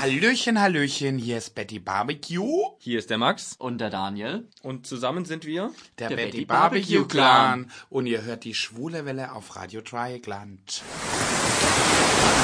Hallöchen, Hallöchen, hier ist Betty Barbecue. Hier ist der Max. Und der Daniel. Und zusammen sind wir Der, Der Betty, Betty Barbecue Barbecue Clan. Clan. Und ihr hört die schwule Welle auf Radio Dreieckland.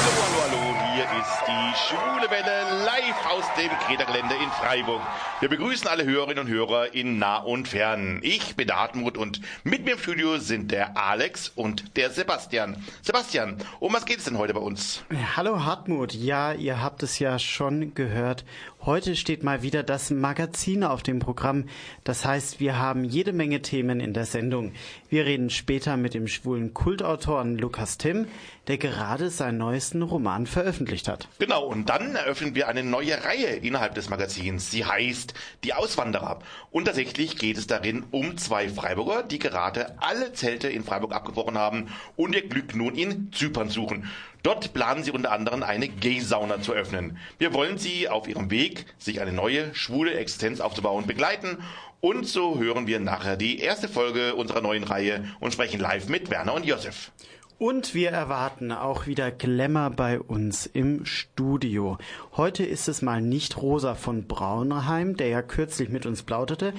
Hallo, hallo, hallo, hier ist die Schwule Welle live aus dem Kredergelände in Freiburg. Wir begrüßen alle Hörerinnen und Hörer in nah und fern. Ich bin der Hartmut und mit mir im Studio sind der Alex und der Sebastian. Sebastian, um was geht es denn heute bei uns? Hallo Hartmut, ja, ihr habt es ja schon gehört. Heute steht mal wieder das Magazin auf dem Programm. Das heißt, wir haben jede Menge Themen in der Sendung. Wir reden später mit dem schwulen Kultautoren Lukas Timm, der gerade seinen neuesten Roman veröffentlicht hat. Genau, und dann eröffnen wir eine neue Reihe innerhalb des Magazins. Sie heißt Die Auswanderer. Und tatsächlich geht es darin um zwei Freiburger, die gerade alle Zelte in Freiburg abgebrochen haben und ihr Glück nun in Zypern suchen. Dort planen sie unter anderem eine Gay-Sauna zu öffnen. Wir wollen sie auf ihrem Weg, sich eine neue schwule Existenz aufzubauen, begleiten. Und so hören wir nachher die erste Folge unserer neuen Reihe und sprechen live mit Werner und Josef. Und wir erwarten auch wieder Glamour bei uns im Studio. Heute ist es mal nicht Rosa von Braunheim, der ja kürzlich mit uns plauderte.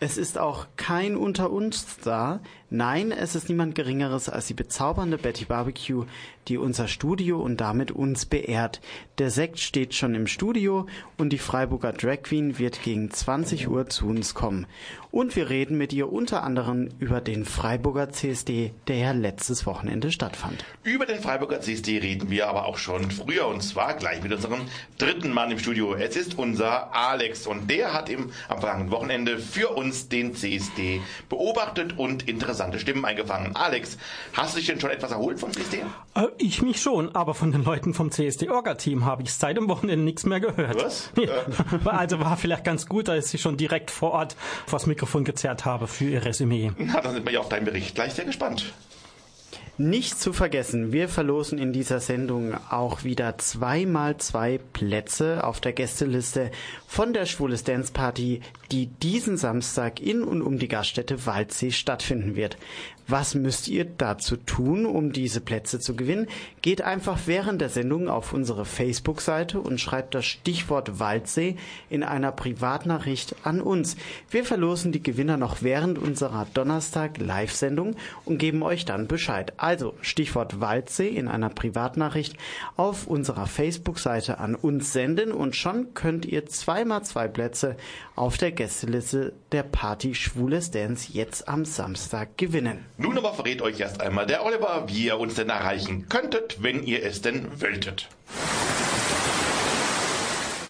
Es ist auch kein unter uns da. Nein, es ist niemand Geringeres als die bezaubernde Betty Barbecue, die unser Studio und damit uns beehrt. Der Sekt steht schon im Studio und die Freiburger Drag Queen wird gegen 20 Uhr zu uns kommen. Und wir reden mit ihr unter anderem über den Freiburger CSD, der ja letztes Wochenende stattfand. Über den Freiburger CSD reden wir aber auch schon früher und zwar gleich mit unserem dritten Mann im Studio. Es ist unser Alex und der hat im, am vergangenen Wochenende für uns den CSD beobachtet und interessante Stimmen eingefangen. Alex, hast du dich denn schon etwas erholt vom CSD? Äh, Ich mich schon, aber von den Leuten vom CSD-Orga-Team habe ich seit dem Wochenende nichts mehr gehört. Was? Ja, also war vielleicht ganz gut, dass ich schon direkt vor Ort vors Mikrofon gezerrt habe für ihr Resümee. Na, dann sind wir ja auf deinen Bericht gleich sehr gespannt. Nicht zu vergessen, wir verlosen in dieser Sendung auch wieder zweimal zwei Plätze auf der Gästeliste von der Schwules Dance Party, die diesen Samstag in und um die Gaststätte Waldsee stattfinden wird. Was müsst ihr dazu tun, um diese Plätze zu gewinnen? Geht einfach während der Sendung auf unsere Facebook-Seite und schreibt das Stichwort Waldsee in einer Privatnachricht an uns. Wir verlosen die Gewinner noch während unserer Donnerstag-Live-Sendung und geben euch dann Bescheid. Also Stichwort Waldsee in einer Privatnachricht auf unserer Facebook-Seite an uns senden und schon könnt ihr zweimal zwei Plätze auf der Gästeliste der Party Schwules Dance jetzt am Samstag gewinnen. Nun aber verrät euch erst einmal der Oliver, wie ihr uns denn erreichen könntet, wenn ihr es denn wolltet.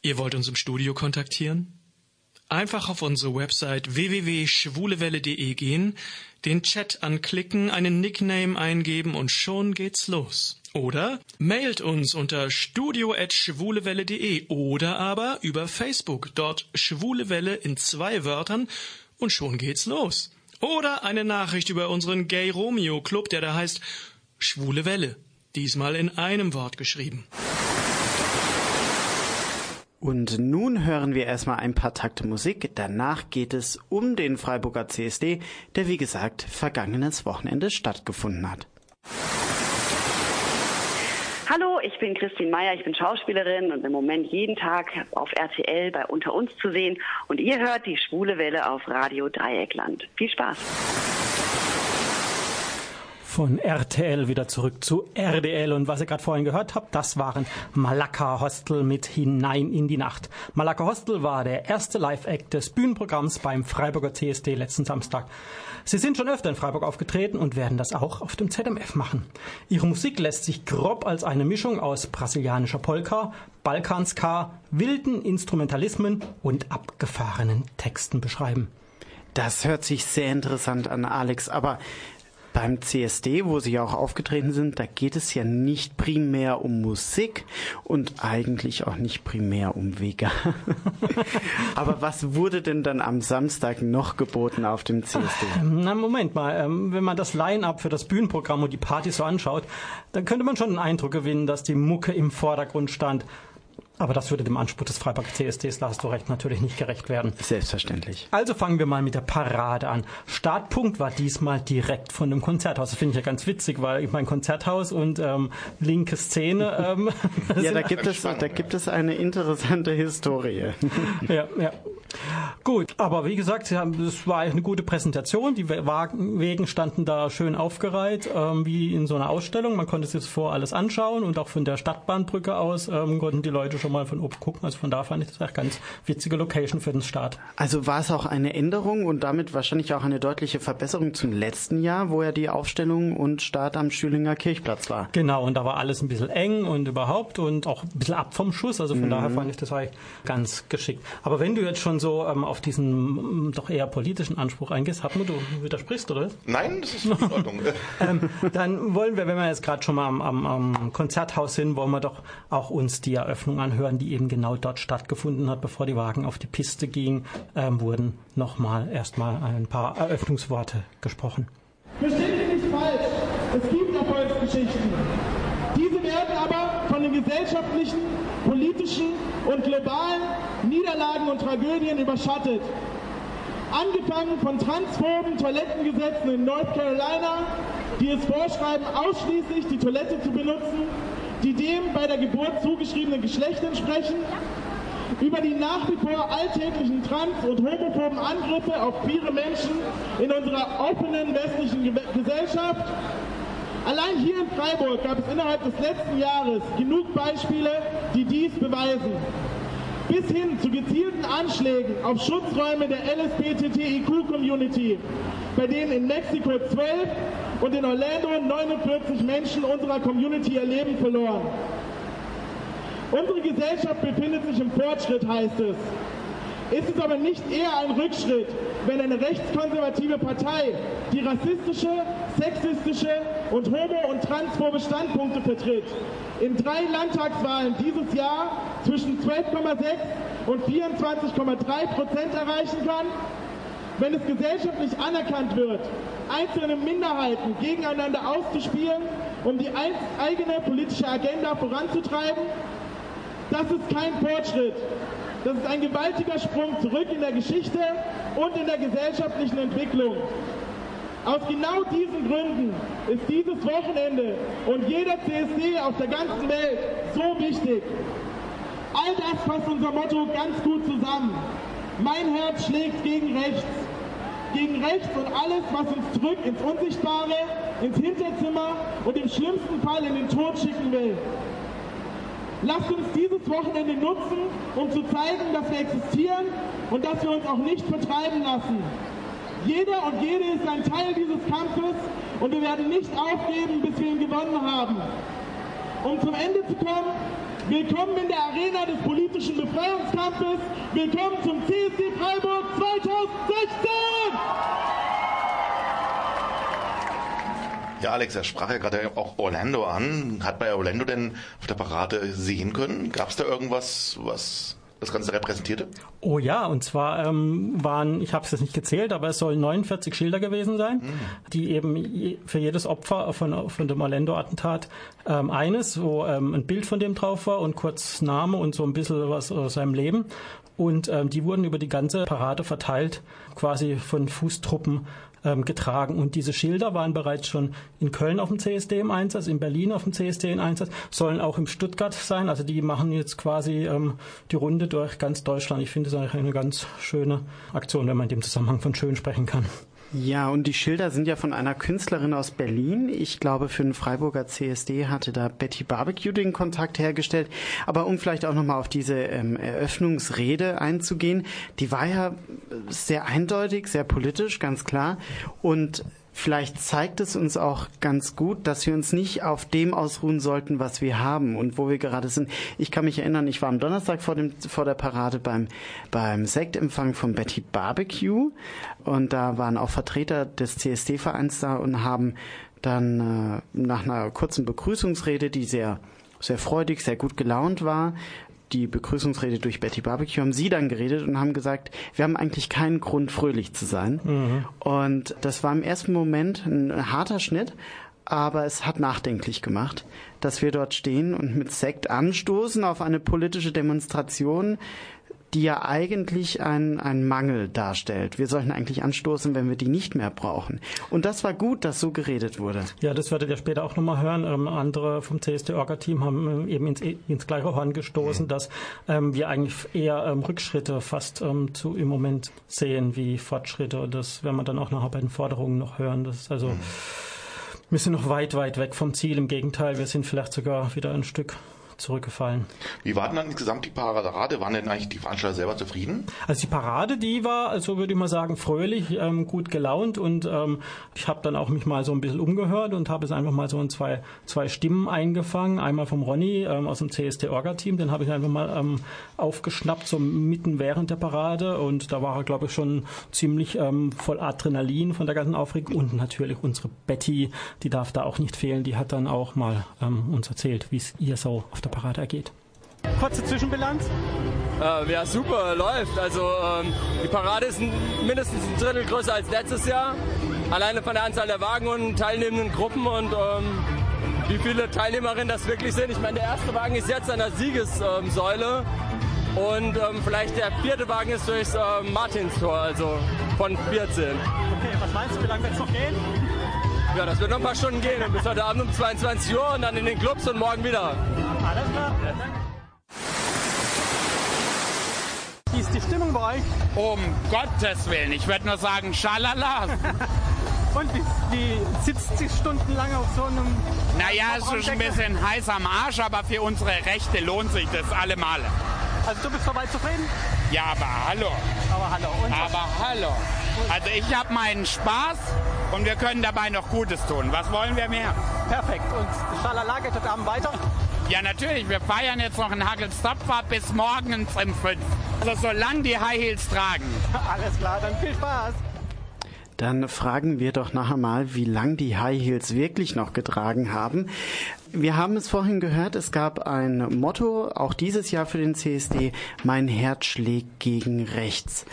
Ihr wollt uns im Studio kontaktieren? Einfach auf unsere Website www.schwulewelle.de gehen, den Chat anklicken, einen Nickname eingeben und schon geht's los. Oder mailt uns unter studio.schwulewelle.de oder aber über Facebook, dort Schwulewelle in zwei Wörtern und schon geht's los. Oder eine Nachricht über unseren Gay Romeo Club, der da heißt Schwule Welle. Diesmal in einem Wort geschrieben. Und nun hören wir erstmal ein paar Takte Musik. Danach geht es um den Freiburger CSD, der wie gesagt vergangenes Wochenende stattgefunden hat. Hallo, ich bin Christine Meyer, ich bin Schauspielerin und im Moment jeden Tag auf RTL bei Unter uns zu sehen. Und ihr hört die schwule Welle auf Radio Dreieckland. Viel Spaß. Von RTL wieder zurück zu RDL. Und was ihr gerade vorhin gehört habt, das waren Malakka Hostel mit Hinein in die Nacht. Malakka Hostel war der erste Live-Act des Bühnenprogramms beim Freiburger CSD letzten Samstag. Sie sind schon öfter in Freiburg aufgetreten und werden das auch auf dem ZMF machen. Ihre Musik lässt sich grob als eine Mischung aus brasilianischer Polka, Balkanska, wilden Instrumentalismen und abgefahrenen Texten beschreiben. Das hört sich sehr interessant an, Alex, aber beim CSD, wo Sie ja auch aufgetreten sind, da geht es ja nicht primär um Musik und eigentlich auch nicht primär um Vega. Aber was wurde denn dann am Samstag noch geboten auf dem CSD? Na, Moment mal, ähm, wenn man das Line-Up für das Bühnenprogramm und die Party so anschaut, dann könnte man schon den Eindruck gewinnen, dass die Mucke im Vordergrund stand. Aber das würde dem Anspruch des Freiburger CSDs, da hast du recht, natürlich nicht gerecht werden. Selbstverständlich. Also fangen wir mal mit der Parade an. Startpunkt war diesmal direkt von dem Konzerthaus. Das finde ich ja ganz witzig, weil ich mein Konzerthaus und ähm, linke Szene. Ähm, ja, da gibt, es, da gibt es eine interessante Historie. ja, ja. Gut, aber wie gesagt, es war eine gute Präsentation. Die Wagenwegen standen da schön aufgereiht, ähm, wie in so einer Ausstellung. Man konnte sich das vor alles anschauen und auch von der Stadtbahnbrücke aus ähm, konnten die Leute schon mal von oben gucken. Also von da fand ich das echt ganz witzige Location für den Start. Also war es auch eine Änderung und damit wahrscheinlich auch eine deutliche Verbesserung zum letzten Jahr, wo ja die Aufstellung und Start am Schülinger Kirchplatz war. Genau, und da war alles ein bisschen eng und überhaupt und auch ein bisschen ab vom Schuss. Also von mhm. daher fand ich das eigentlich ganz geschickt. Aber wenn du jetzt schon so ähm, auf diesen mm, doch eher politischen Anspruch eingehst, Hartmut, du widersprichst, oder? Nein, das ist in Ordnung. ähm, dann wollen wir, wenn wir jetzt gerade schon mal am, am, am Konzerthaus sind, wollen wir doch auch uns die Eröffnung anhören, die eben genau dort stattgefunden hat, bevor die Wagen auf die Piste gingen, ähm, wurden nochmal erstmal ein paar Eröffnungsworte gesprochen. Versteht mich nicht falsch, es gibt Erfolgsgeschichten. Diese werden aber von den gesellschaftlichen, politischen und globalen Niederlagen und Tragödien überschattet. Angefangen von transphoben Toilettengesetzen in North Carolina, die es vorschreiben, ausschließlich die Toilette zu benutzen, die dem bei der Geburt zugeschriebenen Geschlecht entsprechen, über die nach wie vor alltäglichen trans- und homophoben Angriffe auf queere Menschen in unserer offenen westlichen Gesellschaft. Allein hier in Freiburg gab es innerhalb des letzten Jahres genug Beispiele, die dies beweisen bis hin zu gezielten Anschlägen auf Schutzräume der LSBTTIQ-Community, bei denen in Mexiko 12 und in Orlando 49 Menschen unserer Community ihr Leben verloren. Unsere Gesellschaft befindet sich im Fortschritt, heißt es. Ist es aber nicht eher ein Rückschritt, wenn eine rechtskonservative Partei, die rassistische, sexistische und homo- und transphobe Standpunkte vertritt, in drei Landtagswahlen dieses Jahr zwischen 12,6 und 24,3 Prozent erreichen kann? Wenn es gesellschaftlich anerkannt wird, einzelne Minderheiten gegeneinander auszuspielen, um die eigene politische Agenda voranzutreiben? Das ist kein Fortschritt. Das ist ein gewaltiger Sprung zurück in der Geschichte und in der gesellschaftlichen Entwicklung. Aus genau diesen Gründen ist dieses Wochenende und jeder CSD auf der ganzen Welt so wichtig. All das fasst unser Motto ganz gut zusammen. Mein Herz schlägt gegen rechts. Gegen rechts und alles, was uns zurück ins Unsichtbare, ins Hinterzimmer und im schlimmsten Fall in den Tod schicken will. Lasst uns dieses Wochenende nutzen, um zu zeigen, dass wir existieren und dass wir uns auch nicht vertreiben lassen. Jeder und jede ist ein Teil dieses Kampfes und wir werden nicht aufgeben, bis wir ihn gewonnen haben. Um zum Ende zu kommen, willkommen in der Arena des politischen Befreiungskampfes, willkommen zum CSD Freiburg 2016! Ja, Alex, er sprach ja gerade auch Orlando an. Hat man Orlando denn auf der Parade sehen können? Gab es da irgendwas, was das Ganze repräsentierte? Oh ja, und zwar ähm, waren, ich habe es jetzt nicht gezählt, aber es sollen 49 Schilder gewesen sein, mhm. die eben für jedes Opfer von, von dem Orlando-Attentat ähm, eines, wo ähm, ein Bild von dem drauf war und kurz Name und so ein bisschen was aus seinem Leben. Und ähm, die wurden über die ganze Parade verteilt, quasi von Fußtruppen ähm, getragen. Und diese Schilder waren bereits schon in Köln auf dem CSD im Einsatz, in Berlin auf dem CSD im Einsatz, sollen auch im Stuttgart sein. Also die machen jetzt quasi ähm, die Runde durch ganz Deutschland. Ich finde es eigentlich eine ganz schöne Aktion, wenn man in dem Zusammenhang von schön sprechen kann. Ja, und die Schilder sind ja von einer Künstlerin aus Berlin. Ich glaube, für den Freiburger CSD hatte da Betty Barbecue den Kontakt hergestellt. Aber um vielleicht auch nochmal auf diese ähm, Eröffnungsrede einzugehen, die war ja sehr eindeutig, sehr politisch, ganz klar. Und vielleicht zeigt es uns auch ganz gut, dass wir uns nicht auf dem ausruhen sollten, was wir haben und wo wir gerade sind. Ich kann mich erinnern, ich war am Donnerstag vor, dem, vor der Parade beim, beim Sektempfang von Betty Barbecue und da waren auch Vertreter des CSD-Vereins da und haben dann äh, nach einer kurzen Begrüßungsrede, die sehr sehr freudig, sehr gut gelaunt war, die Begrüßungsrede durch Betty Barbecue haben sie dann geredet und haben gesagt, wir haben eigentlich keinen Grund, fröhlich zu sein. Mhm. Und das war im ersten Moment ein harter Schnitt, aber es hat nachdenklich gemacht, dass wir dort stehen und mit Sekt anstoßen auf eine politische Demonstration, die ja eigentlich ein, ein Mangel darstellt. Wir sollten eigentlich anstoßen, wenn wir die nicht mehr brauchen. Und das war gut, dass so geredet wurde. Ja, das werdet ihr später auch nochmal hören. Ähm, andere vom CSD-Orga-Team haben ähm, eben ins, ins gleiche Horn gestoßen, dass ähm, wir eigentlich eher ähm, Rückschritte fast ähm, zu im Moment sehen wie Fortschritte. Und das werden wir dann auch nachher bei den Forderungen noch hören. Das ist also, wir sind noch weit, weit weg vom Ziel. Im Gegenteil, wir sind vielleicht sogar wieder ein Stück zurückgefallen. Wie war denn dann insgesamt die Parade? Waren denn eigentlich die Veranstalter selber zufrieden? Also die Parade, die war, also würde ich mal sagen, fröhlich, ähm, gut gelaunt und ähm, ich habe dann auch mich mal so ein bisschen umgehört und habe es einfach mal so in zwei, zwei Stimmen eingefangen. Einmal vom Ronny ähm, aus dem CST-Orga-Team, den habe ich einfach mal ähm, aufgeschnappt, so mitten während der Parade und da war er, glaube ich, schon ziemlich ähm, voll Adrenalin von der ganzen Aufregung und natürlich unsere Betty, die darf da auch nicht fehlen, die hat dann auch mal ähm, uns erzählt, wie es ihr so auf der Parade ergeht. Kurze Zwischenbilanz. Äh, ja, super, läuft. Also ähm, die Parade ist mindestens ein Drittel größer als letztes Jahr. Alleine von der Anzahl der Wagen und teilnehmenden Gruppen und ähm, wie viele Teilnehmerinnen das wirklich sind. Ich meine, der erste Wagen ist jetzt an der Siegessäule und ähm, vielleicht der vierte Wagen ist durchs ähm, Martinstor, also von 14. Okay, was meinst du, wie lange wird es noch gehen? Ja, das wird noch ein paar Stunden gehen und bis heute Abend um 22 Uhr und dann in den Clubs und morgen wieder. Alles klar. Wie ist die Stimmung bei euch? Um Gottes Willen, ich würde nur sagen, schalala. Und wie, wie sitzt sie stundenlang auf so einem... Naja, es ist ein bisschen heiß am Arsch, aber für unsere Rechte lohnt sich das allemal. Also du bist soweit zufrieden? Ja, aber hallo. Aber hallo. Und Aber hallo. Also ich habe meinen Spaß und wir können dabei noch Gutes tun. Was wollen wir mehr? perfekt. Und Schalala geht heute Abend weiter? Ja, natürlich. Wir feiern jetzt noch in Hagelstopfer bis morgens um 5. Also solange die High Heels tragen. Alles klar, dann viel Spaß. Dann fragen wir doch nachher mal, wie lang die High Heels wirklich noch getragen haben. Wir haben es vorhin gehört, es gab ein Motto, auch dieses Jahr für den CSD, mein Herz schlägt gegen rechts.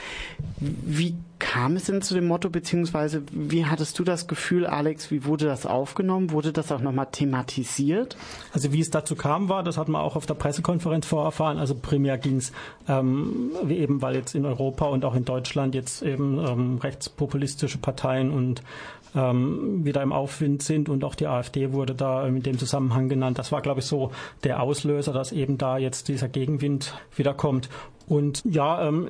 Wie kam es denn zu dem Motto, beziehungsweise wie hattest du das Gefühl, Alex, wie wurde das aufgenommen? Wurde das auch nochmal thematisiert? Also wie es dazu kam, war, das hat man auch auf der Pressekonferenz vorerfahren. Also primär ging es ähm, eben, weil jetzt in Europa und auch in Deutschland jetzt eben ähm, rechtspopulistische Parteien und ähm, wieder im Aufwind sind und auch die AfD wurde da in dem Zusammenhang genannt. Das war, glaube ich, so der Auslöser, dass eben da jetzt dieser Gegenwind wieder kommt. Und ja, ähm,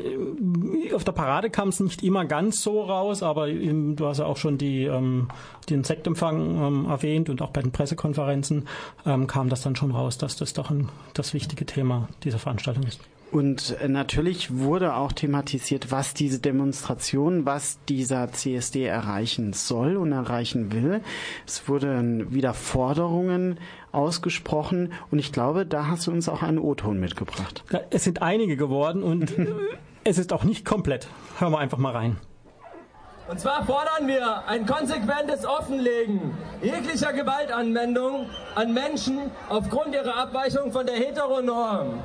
auf der Parade kam es nicht immer ganz so raus, aber ähm, du hast ja auch schon die, ähm, den Sektempfang ähm, erwähnt und auch bei den Pressekonferenzen ähm, kam das dann schon raus, dass das doch ein, das wichtige Thema dieser Veranstaltung ist. Und äh, natürlich wurde auch thematisiert, was diese Demonstration, was dieser CSD erreichen soll und erreichen will. Es wurden wieder Forderungen ausgesprochen und ich glaube, da hast du uns auch einen O-Ton mitgebracht. Es sind einige geworden und äh, es ist auch nicht komplett. Hören wir einfach mal rein. Und zwar fordern wir ein konsequentes Offenlegen jeglicher Gewaltanwendung an Menschen aufgrund ihrer Abweichung von der Heteronorm.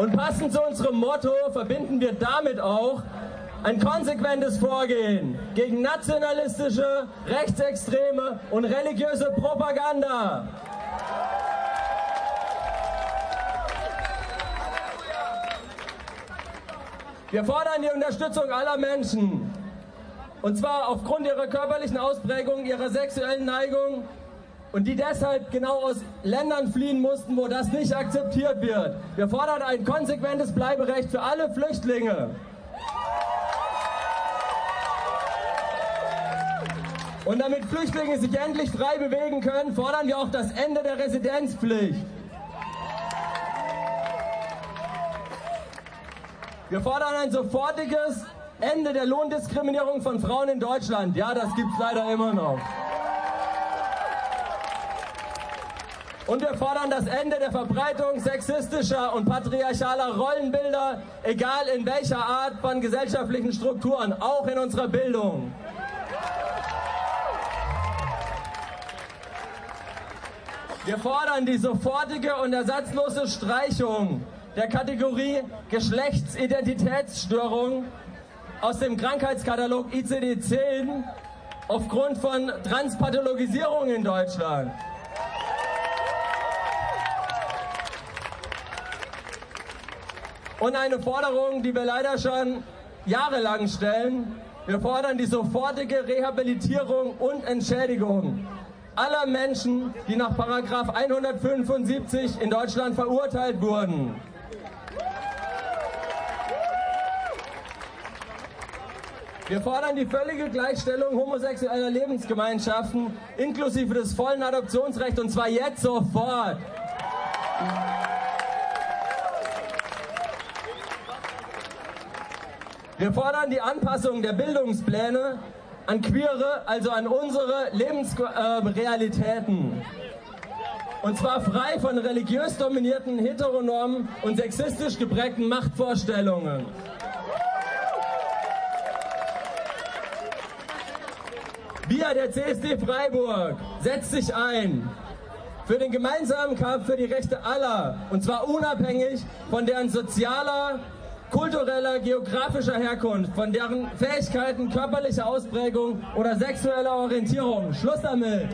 Und passend zu unserem Motto verbinden wir damit auch ein konsequentes Vorgehen gegen nationalistische, rechtsextreme und religiöse Propaganda. Wir fordern die Unterstützung aller Menschen. Und zwar aufgrund ihrer körperlichen Ausprägung, ihrer sexuellen Neigung und die deshalb genau aus Ländern fliehen mussten, wo das nicht akzeptiert wird. Wir fordern ein konsequentes Bleiberecht für alle Flüchtlinge. Und damit Flüchtlinge sich endlich frei bewegen können, fordern wir auch das Ende der Residenzpflicht. Wir fordern ein sofortiges Ende der Lohndiskriminierung von Frauen in Deutschland. Ja, das gibt's leider immer noch. Und wir fordern das Ende der Verbreitung sexistischer und patriarchaler Rollenbilder, egal in welcher Art von gesellschaftlichen Strukturen, auch in unserer Bildung. Wir fordern die sofortige und ersatzlose Streichung der Kategorie Geschlechtsidentitätsstörung aus dem Krankheitskatalog ICD-10 aufgrund von Transpathologisierung in Deutschland. Und eine Forderung, die wir leider schon jahrelang stellen. Wir fordern die sofortige Rehabilitierung und Entschädigung aller Menschen, die nach 175 in Deutschland verurteilt wurden. Wir fordern die völlige Gleichstellung homosexueller Lebensgemeinschaften inklusive des vollen Adoptionsrechts und zwar jetzt sofort. Wir fordern die Anpassung der Bildungspläne an queere, also an unsere Lebensrealitäten. Und zwar frei von religiös dominierten heteronormen und sexistisch geprägten Machtvorstellungen. Wir, der CSD Freiburg, setzt sich ein für den gemeinsamen Kampf für die Rechte aller. Und zwar unabhängig von deren sozialer, kultureller, geografischer Herkunft, von deren Fähigkeiten, körperlicher Ausprägung oder sexueller Orientierung. Schluss damit!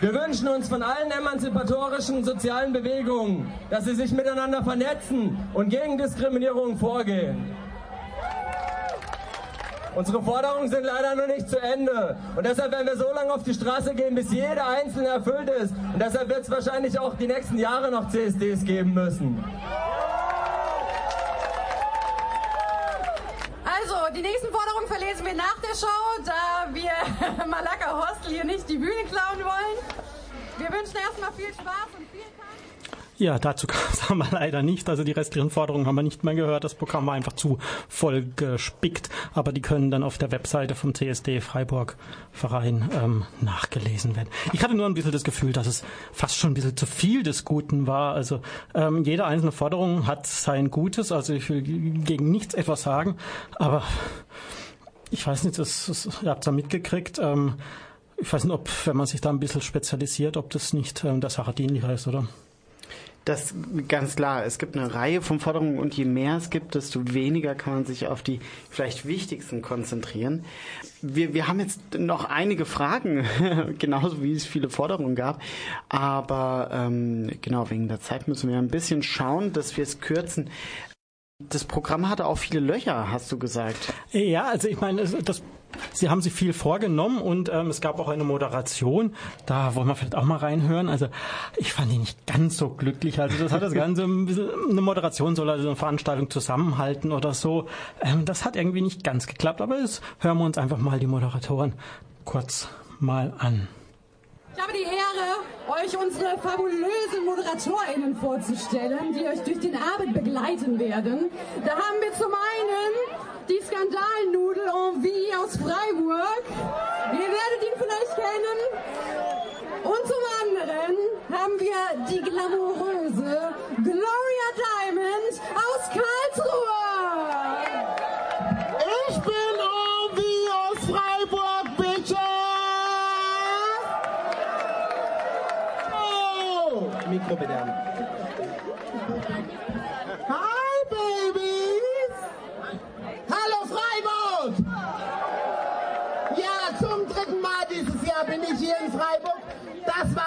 Wir wünschen uns von allen emanzipatorischen sozialen Bewegungen, dass sie sich miteinander vernetzen und gegen Diskriminierung vorgehen. Unsere Forderungen sind leider noch nicht zu Ende. Und deshalb werden wir so lange auf die Straße gehen, bis jeder einzelne erfüllt ist. Und deshalb wird es wahrscheinlich auch die nächsten Jahre noch CSDs geben müssen. Also, die nächsten Forderungen verlesen wir nach der Show, da wir Malaka Hostel hier nicht die Bühne klauen wollen. Wir wünschen erstmal viel Spaß und ja, dazu kam es aber leider nicht. Also die restlichen Forderungen haben wir nicht mehr gehört. Das Programm war einfach zu voll gespickt. Aber die können dann auf der Webseite vom CSD Freiburg Verein ähm, nachgelesen werden. Ich hatte nur ein bisschen das Gefühl, dass es fast schon ein bisschen zu viel des Guten war. Also ähm, jede einzelne Forderung hat sein Gutes. Also ich will gegen nichts etwas sagen. Aber ich weiß nicht, das, das, ihr habt es ja mitgekriegt. Ähm, ich weiß nicht, ob, wenn man sich da ein bisschen spezialisiert, ob das nicht ähm, der Sache dienlicher ist, oder? Das ganz klar. Es gibt eine Reihe von Forderungen und je mehr es gibt, desto weniger kann man sich auf die vielleicht wichtigsten konzentrieren. Wir, wir haben jetzt noch einige Fragen, genauso wie es viele Forderungen gab. Aber ähm, genau wegen der Zeit müssen wir ein bisschen schauen, dass wir es kürzen. Das Programm hatte auch viele Löcher, hast du gesagt. Ja, also ich meine, das Sie haben sich viel vorgenommen und ähm, es gab auch eine Moderation. Da wollen wir vielleicht auch mal reinhören. Also ich fand die nicht ganz so glücklich. Also das hat das Ganze ein bisschen, eine Moderation soll also eine Veranstaltung zusammenhalten oder so. Ähm, das hat irgendwie nicht ganz geklappt. Aber jetzt hören wir uns einfach mal die Moderatoren kurz mal an. Ich habe die Ehre, euch unsere fabulösen ModeratorInnen vorzustellen, die euch durch den Abend begleiten werden. Da haben wir zum einen die Skandalnudel en vie aus Freiburg. Ihr werdet ihn vielleicht kennen. Und zum anderen haben wir die glamouröse Gloria Diamond aus Karlsruhe. Ich bin en vie aus Freiburg, bitte. Oh. Mikro bitte.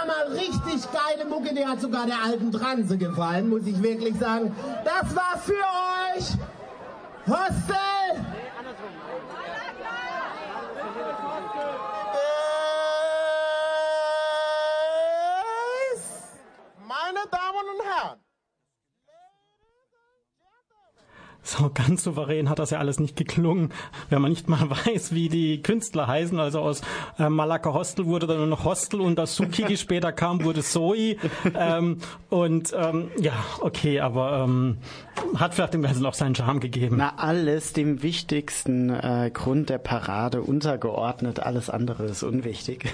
Mal richtig geile Mucke, die hat sogar der alten Transe gefallen, muss ich wirklich sagen. Das war für euch Hostel. Meine Damen und Herren. So ganz souverän hat das ja alles nicht geklungen, wenn man nicht mal weiß, wie die Künstler heißen. Also aus äh, Malaka Hostel wurde dann nur noch Hostel und das Suki, die später kam, wurde Zoe. Ähm, und ähm, ja, okay, aber ähm, hat vielleicht dem Ganzen auch seinen Charme gegeben. Na, alles dem wichtigsten äh, Grund der Parade untergeordnet. Alles andere ist unwichtig.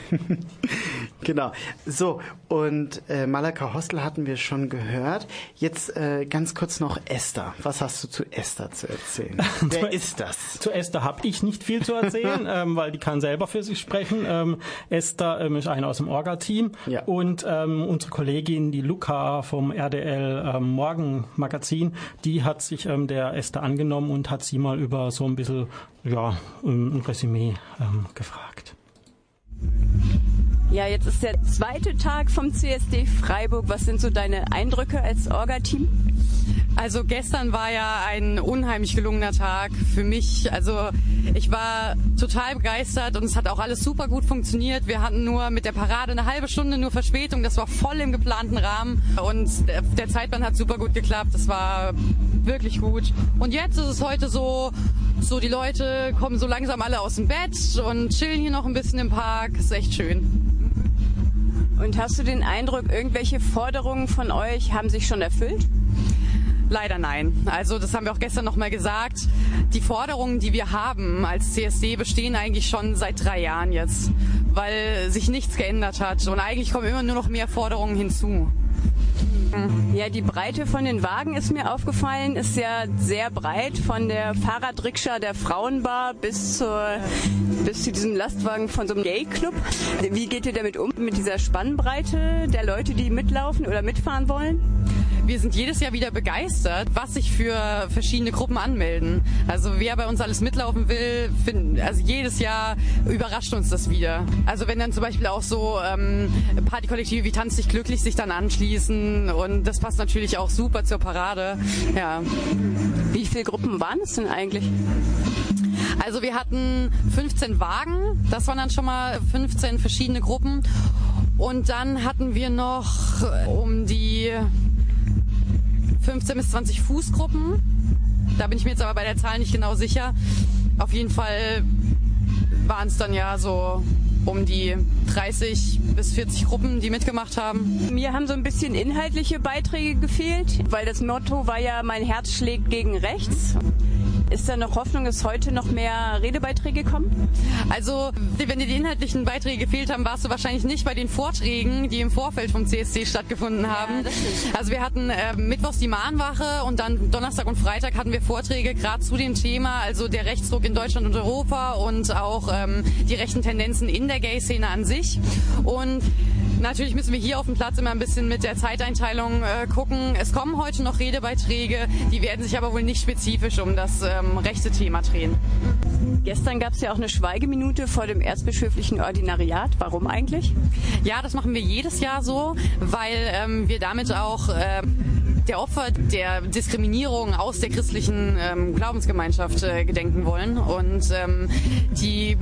genau. So, und äh, Malaka Hostel hatten wir schon gehört. Jetzt äh, ganz kurz noch Esther. Was hast du zu Esther? Esther zu erzählen. Wer ist das? Zu Esther habe ich nicht viel zu erzählen, ähm, weil die kann selber für sich sprechen. Ähm, Esther ähm, ist eine aus dem Orga-Team Ja. und ähm, unsere Kollegin, die Luca vom RDL ähm, Morgenmagazin, die hat sich ähm, der Esther angenommen und hat sie mal über so ein bisschen ja, ein Resümee ähm, gefragt. Ja, jetzt ist der zweite Tag vom CSD Freiburg. Was sind so deine Eindrücke als Orga-Team? Also gestern war ja ein unheimlich gelungener Tag für mich. Also ich war total begeistert und es hat auch alles super gut funktioniert. Wir hatten nur mit der Parade eine halbe Stunde nur Verspätung. Das war voll im geplanten Rahmen und der, Zeitplan hat super gut geklappt. Das war wirklich gut. Und jetzt ist es heute so, so die Leute kommen so langsam alle aus dem Bett und chillen hier noch ein bisschen im Park. Ist echt schön. Und hast du den Eindruck, irgendwelche Forderungen von euch haben sich schon erfüllt? Leider nein. Also das haben wir auch gestern nochmal gesagt. Die Forderungen, die wir haben als CSD, bestehen eigentlich schon seit drei Jahren jetzt, weil sich nichts geändert hat. Und eigentlich kommen immer nur noch mehr Forderungen hinzu. Ja, die Breite von den Wagen ist mir aufgefallen, ist ja sehr breit von der Fahrradrikscha der Frauenbar bis zur bis zu diesem Lastwagen von so einem Gay-Club. Wie geht ihr damit um mit dieser Spannbreite der Leute, die mitlaufen oder mitfahren wollen? Wir sind jedes Jahr wieder begeistert, was sich für verschiedene Gruppen anmelden. Also wer bei uns alles mitlaufen will, find, also jedes Jahr überrascht uns das wieder. Also wenn dann zum Beispiel auch so ähm, Partykollektive wie Tanz dich glücklich sich dann anschließen und das passt natürlich auch super zur Parade. Ja. Wie viele Gruppen waren es denn eigentlich? Also wir hatten 15 Wagen, das waren dann schon mal 15 verschiedene Gruppen. Und dann hatten wir noch um die 15 bis 20 Fußgruppen. Da bin ich mir jetzt aber bei der Zahl nicht genau sicher. Auf jeden Fall waren es dann ja so um die 30 bis 40 Gruppen, die mitgemacht haben. Mir haben so ein bisschen inhaltliche Beiträge gefehlt, weil das Motto war ja, mein Herz schlägt gegen rechts. Ist da noch Hoffnung, dass heute noch mehr Redebeiträge kommen? Also, wenn dir die inhaltlichen Beiträge gefehlt haben, warst du wahrscheinlich nicht bei den Vorträgen, die im Vorfeld vom CSD stattgefunden haben. also wir hatten äh, Mittwochs die Mahnwache und dann Donnerstag und Freitag hatten wir Vorträge gerade zu dem Thema, also der Rechtsdruck in Deutschland und Europa und auch ähm, die rechten Tendenzen in der Gay-Szene an sich. Und Natürlich müssen wir hier auf dem Platz immer ein bisschen mit der Zeiteinteilung äh, gucken. Es kommen heute noch Redebeiträge, die werden sich aber wohl nicht spezifisch um das ähm, rechte Thema drehen. Gestern gab es ja auch eine Schweigeminute vor dem erzbischöflichen Ordinariat. Warum eigentlich? Ja, das machen wir jedes Jahr so, weil ähm, wir damit auch ähm, der Opfer der Diskriminierung aus der christlichen ähm, Glaubensgemeinschaft äh, gedenken wollen. Und ähm, die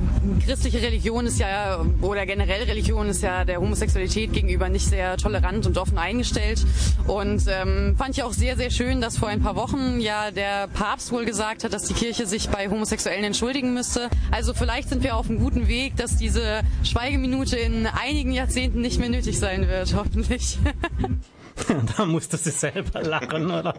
christliche Religion ist ja, oder generell Religion ist ja der Homosexualität gegenüber nicht sehr tolerant und offen eingestellt. Und ähm, fand ich auch sehr, sehr schön, dass vor ein paar Wochen ja der Papst wohl gesagt hat, dass die Kirche sich bei Homosexuellen entschuldigen müsste. Also vielleicht sind wir auf einem guten Weg, dass diese Schweigeminute in einigen Jahrzehnten nicht mehr nötig sein wird, hoffentlich. da musste sie selber lachen, oder?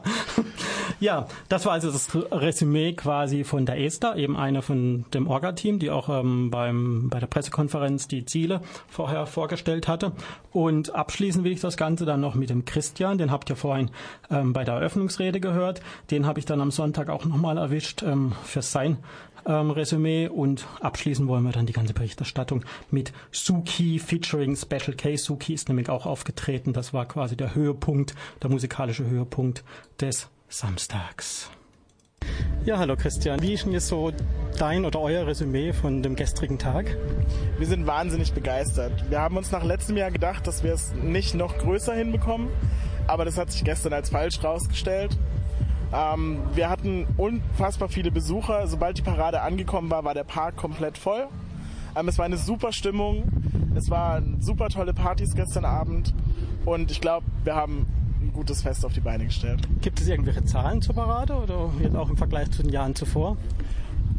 ja, das war also das Resümee quasi von der Esther, eben eine von dem Orga-Team, die auch ähm, beim, bei der Pressekonferenz die Ziele vorher vorgestellt hatte. Und abschließen will ich das Ganze dann noch mit dem Christian, den habt ihr vorhin ähm, bei der Eröffnungsrede gehört. Den habe ich dann am Sonntag auch nochmal erwischt ähm, für sein ähm, Resümee und abschließen wollen wir dann die ganze Berichterstattung mit Suki featuring Special K. Suki ist nämlich auch aufgetreten. Das war quasi der Höhepunkt, der musikalische Höhepunkt des Samstags. Ja, hallo Christian. Wie ist denn jetzt so dein oder euer Resümee von dem gestrigen Tag? Wir sind wahnsinnig begeistert. Wir haben uns nach letztem Jahr gedacht, dass wir es nicht noch größer hinbekommen, aber das hat sich gestern als falsch rausgestellt. Ähm, wir hatten unfassbar viele Besucher. Sobald die Parade angekommen war, war der Park komplett voll. Ähm, es war eine super Stimmung. Es waren super tolle Partys gestern Abend. Und ich glaube, wir haben ein gutes Fest auf die Beine gestellt. Gibt es irgendwelche Zahlen zur Parade oder jetzt auch im Vergleich zu den Jahren zuvor?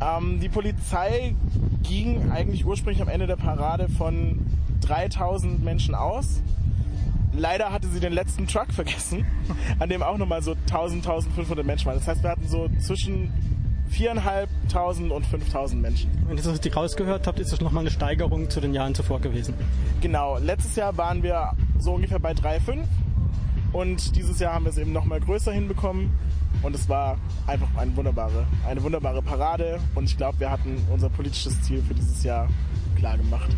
Ähm, die Polizei ging eigentlich ursprünglich am Ende der Parade von 3000 Menschen aus. Leider hatte sie den letzten Truck vergessen, an dem auch nochmal so 1000, 1500 Menschen waren. Das heißt, wir hatten so zwischen 4.500 und 5.000 Menschen. Wenn ihr das richtig rausgehört habt, ist das nochmal eine Steigerung zu den Jahren zuvor gewesen. Genau. Letztes Jahr waren wir so ungefähr bei 3,5 Und dieses Jahr haben wir es eben noch mal größer hinbekommen. Und es war einfach eine wunderbare, eine wunderbare Parade. Und ich glaube, wir hatten unser politisches Ziel für dieses Jahr klar gemacht.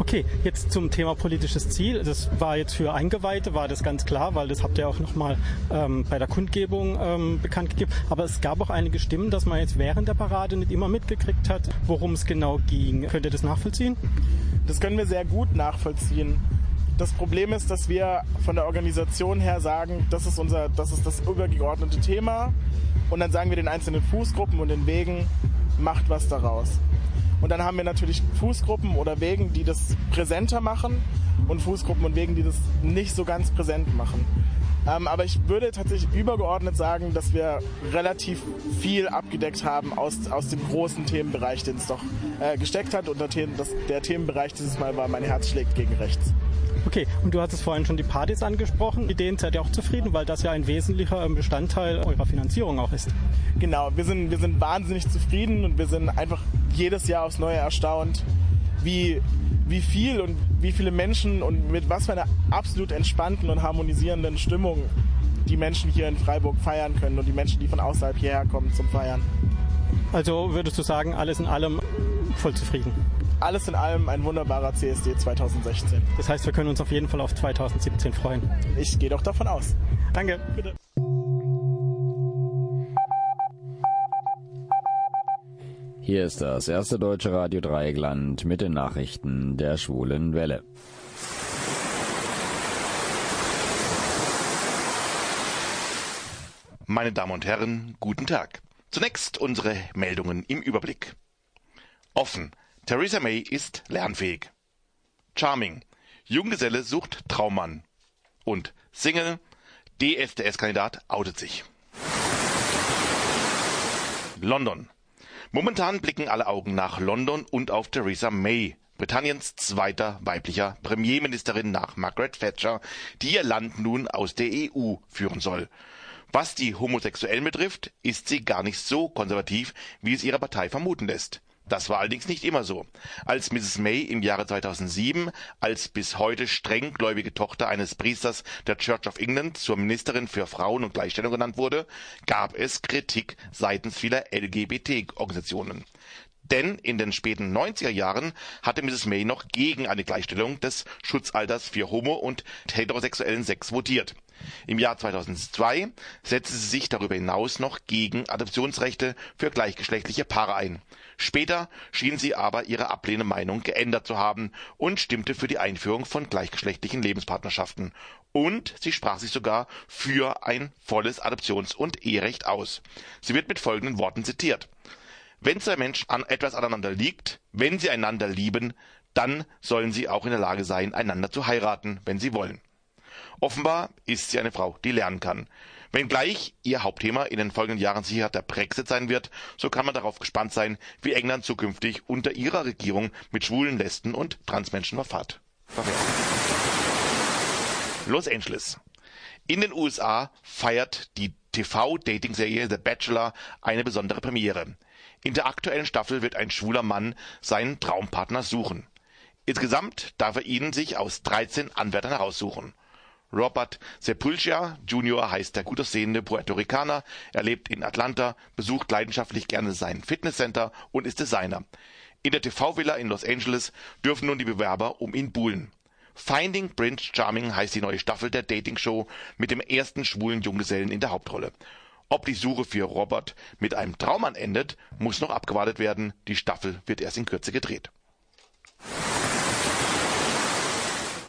Okay, jetzt zum Thema politisches Ziel. Das war jetzt für Eingeweihte, war das ganz klar, weil das habt ihr auch nochmal ähm, bei der Kundgebung ähm, bekannt gegeben. Aber es gab auch einige Stimmen, dass man jetzt während der Parade nicht immer mitgekriegt hat, worum es genau ging. Könnt ihr das nachvollziehen? Das können wir sehr gut nachvollziehen. Das Problem ist, dass wir von der Organisation her sagen, das ist unser, das ist das übergeordnete Thema. Und dann sagen wir den einzelnen Fußgruppen und den Wegen, macht was daraus. Und dann haben wir natürlich Fußgruppen oder Wegen, die das präsenter machen und Fußgruppen und Wegen, die das nicht so ganz präsent machen. Ähm, aber ich würde tatsächlich übergeordnet sagen, dass wir relativ viel abgedeckt haben aus, aus dem großen Themenbereich, den es doch äh, gesteckt hat. Und der, das, der Themenbereich dieses Mal war Mein Herz schlägt gegen rechts. Okay, und du hattest vorhin schon die Partys angesprochen. Mit denen seid ihr auch zufrieden, weil das ja ein wesentlicher Bestandteil eurer Finanzierung auch ist. Genau, wir sind, wir sind wahnsinnig zufrieden und wir sind einfach jedes Jahr aufs Neue erstaunt, wie, wie viel und wie viele Menschen und mit was für einer absolut entspannten und harmonisierenden Stimmung die Menschen hier in Freiburg feiern können und die Menschen, die von außerhalb hierher kommen zum Feiern. Also würdest du sagen, alles in allem voll zufrieden? Alles in allem ein wunderbarer CSD 2016. Das heißt, wir können uns auf jeden Fall auf 2017 freuen. Ich gehe doch davon aus. Danke. Bitte. Hier ist das erste deutsche Radio Dreieckland mit den Nachrichten der schwulen Welle. Meine Damen und Herren, guten Tag. Zunächst unsere Meldungen im Überblick. Offen. Theresa May ist lernfähig. Charming. Junggeselle sucht Traummann. Und Single. DSDS-Kandidat outet sich. London. Momentan blicken alle Augen nach London und auf Theresa May, Britanniens zweiter weiblicher Premierministerin nach Margaret Thatcher, die ihr Land nun aus der EU führen soll. Was die Homosexuellen betrifft, ist sie gar nicht so konservativ, wie es ihre Partei vermuten lässt. Das war allerdings nicht immer so. Als Mrs. May im Jahre 2007 als bis heute strenggläubige Tochter eines Priesters der Church of England zur Ministerin für Frauen und Gleichstellung genannt wurde, gab es Kritik seitens vieler LGBT-Organisationen. Denn in den späten 90er Jahren hatte Mrs. May noch gegen eine Gleichstellung des Schutzalters für homo- und heterosexuellen Sex votiert. Im Jahr 2002 setzte sie sich darüber hinaus noch gegen Adoptionsrechte für gleichgeschlechtliche Paare ein. Später schien sie aber ihre ablehnende Meinung geändert zu haben und stimmte für die Einführung von gleichgeschlechtlichen Lebenspartnerschaften. Und sie sprach sich sogar für ein volles Adoptions- und Eherecht aus. Sie wird mit folgenden Worten zitiert. Wenn zwei Menschen an etwas aneinander liegt, wenn sie einander lieben, dann sollen sie auch in der Lage sein, einander zu heiraten, wenn sie wollen. Offenbar ist sie eine Frau, die lernen kann. Wenngleich ihr Hauptthema in den folgenden Jahren sicher der Brexit sein wird, so kann man darauf gespannt sein, wie England zukünftig unter ihrer Regierung mit schwulen, Lesben und Transmenschen verfahrt. Los Angeles. In den USA feiert die TV-Dating-Serie The Bachelor eine besondere Premiere. In der aktuellen Staffel wird ein schwuler Mann seinen Traumpartner suchen. Insgesamt darf er ihn sich aus 13 Anwärtern heraussuchen. Robert Sepulchia Jr. heißt der gut aussehende Puerto Ricaner. Er lebt in Atlanta, besucht leidenschaftlich gerne sein Fitnesscenter und ist Designer. In der TV-Villa in Los Angeles dürfen nun die Bewerber um ihn buhlen. Finding Prince Charming heißt die neue Staffel der Dating-Show mit dem ersten schwulen Junggesellen in der Hauptrolle. Ob die Suche für Robert mit einem Traummann endet, muss noch abgewartet werden. Die Staffel wird erst in Kürze gedreht.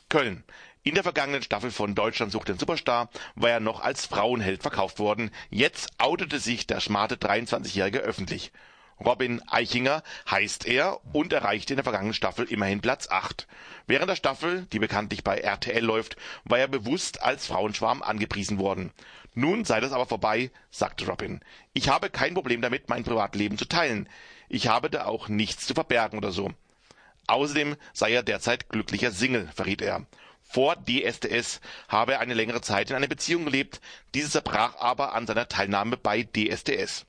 Köln. In der vergangenen Staffel von Deutschland sucht den Superstar war er noch als Frauenheld verkauft worden. Jetzt outete sich der smarte 23-Jährige öffentlich. Robin Eichinger heißt er und erreichte in der vergangenen Staffel immerhin Platz 8. Während der Staffel, die bekanntlich bei RTL läuft, war er bewusst als Frauenschwarm angepriesen worden. Nun sei das aber vorbei, sagte Robin. Ich habe kein Problem damit, mein Privatleben zu teilen. Ich habe da auch nichts zu verbergen oder so. Außerdem sei er derzeit glücklicher Single, verriet er. Vor DSDS habe er eine längere Zeit in einer Beziehung gelebt, diese zerbrach aber an seiner Teilnahme bei DSDS.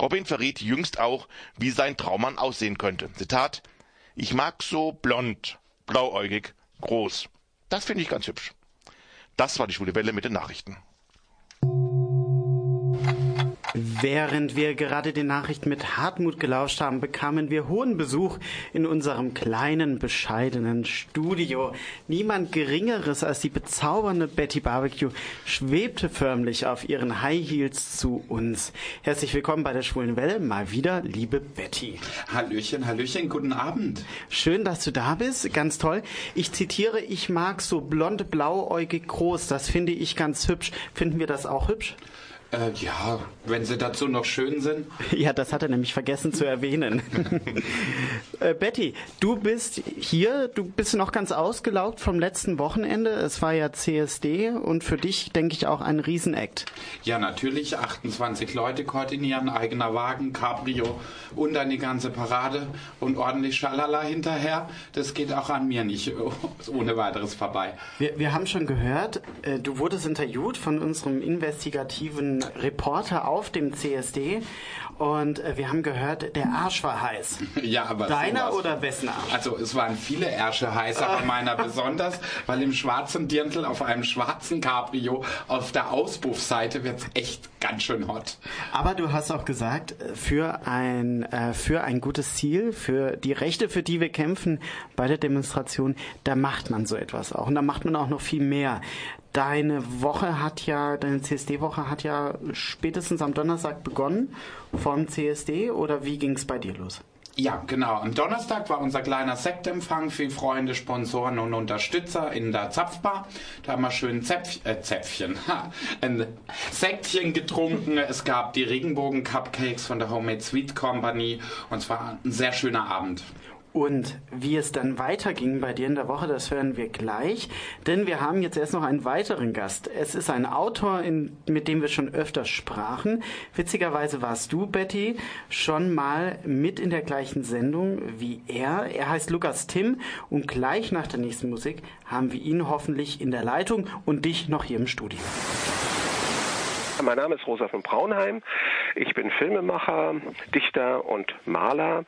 Robin verriet jüngst auch, wie sein Traummann aussehen könnte. Zitat Ich mag so blond, blauäugig, groß. Das finde ich ganz hübsch. Das war die Schwule Welle mit den Nachrichten. Während wir gerade den Nachrichten mit Hartmut gelauscht haben, bekamen wir hohen Besuch in unserem kleinen, bescheidenen Studio. Niemand Geringeres als die bezaubernde Betty Barbecue schwebte förmlich auf ihren High Heels zu uns. Herzlich willkommen bei der Schwulen Welle, mal wieder, liebe Betty. Hallöchen, Hallöchen, guten Abend. Schön, dass du da bist, ganz toll. Ich zitiere, ich mag so blond, blauäugig groß, das finde ich ganz hübsch. Finden wir das auch hübsch? Äh, ja, wenn sie dazu noch schön sind. Ja, das hat er nämlich vergessen zu erwähnen. äh, Betty, du bist hier, du bist noch ganz ausgelaugt vom letzten Wochenende. Es war ja CSD und für dich, denke ich, auch ein Riesenakt. Ja, natürlich. 28 Leute koordinieren, eigener Wagen, Cabrio und dann die ganze Parade und ordentlich Schalala hinterher. Das geht auch an mir nicht ohne weiteres vorbei. Wir, wir haben schon gehört, äh, du wurdest interviewt von unserem investigativen Reporter auf dem CSD und äh, wir haben gehört, der Arsch war heiß. Ja, aber Deiner sowas. oder wessen Arsch? Also es waren viele Ärsche heiß, aber meiner besonders, weil im schwarzen Dirndl auf einem schwarzen Cabrio auf der Auspuffseite wird's echt ganz schön hot. Aber du hast auch gesagt, äh, für ein, äh, für ein gutes Ziel, für die Rechte, für die wir kämpfen bei der Demonstration, da macht man so etwas auch. Und da macht man auch noch viel mehr. Deine Woche hat ja, deine CSD-Woche hat ja spätestens am Donnerstag begonnen vom CSD oder wie ging's bei dir los? Ja, genau. Am Donnerstag war unser kleiner Sektempfang für Freunde, Sponsoren und Unterstützer in der Zapfbar. Da haben wir schön Zäpf äh, Zäpfchen, ein Sektchen getrunken. Es gab die Regenbogen-Cupcakes von der Homemade Sweet Company und es war ein sehr schöner Abend. Und wie es dann weiterging bei dir in der Woche, das hören wir gleich. Denn wir haben jetzt erst noch einen weiteren Gast. Es ist ein Autor, in, mit dem wir schon öfter sprachen. Witzigerweise warst du, Betty, schon mal mit in der gleichen Sendung wie er. Er heißt Lukas Tim und gleich nach der nächsten Musik haben wir ihn hoffentlich in der Leitung und dich noch hier im Studio. Mein Name ist Rosa von Braunheim. Ich bin Filmemacher, Dichter und Maler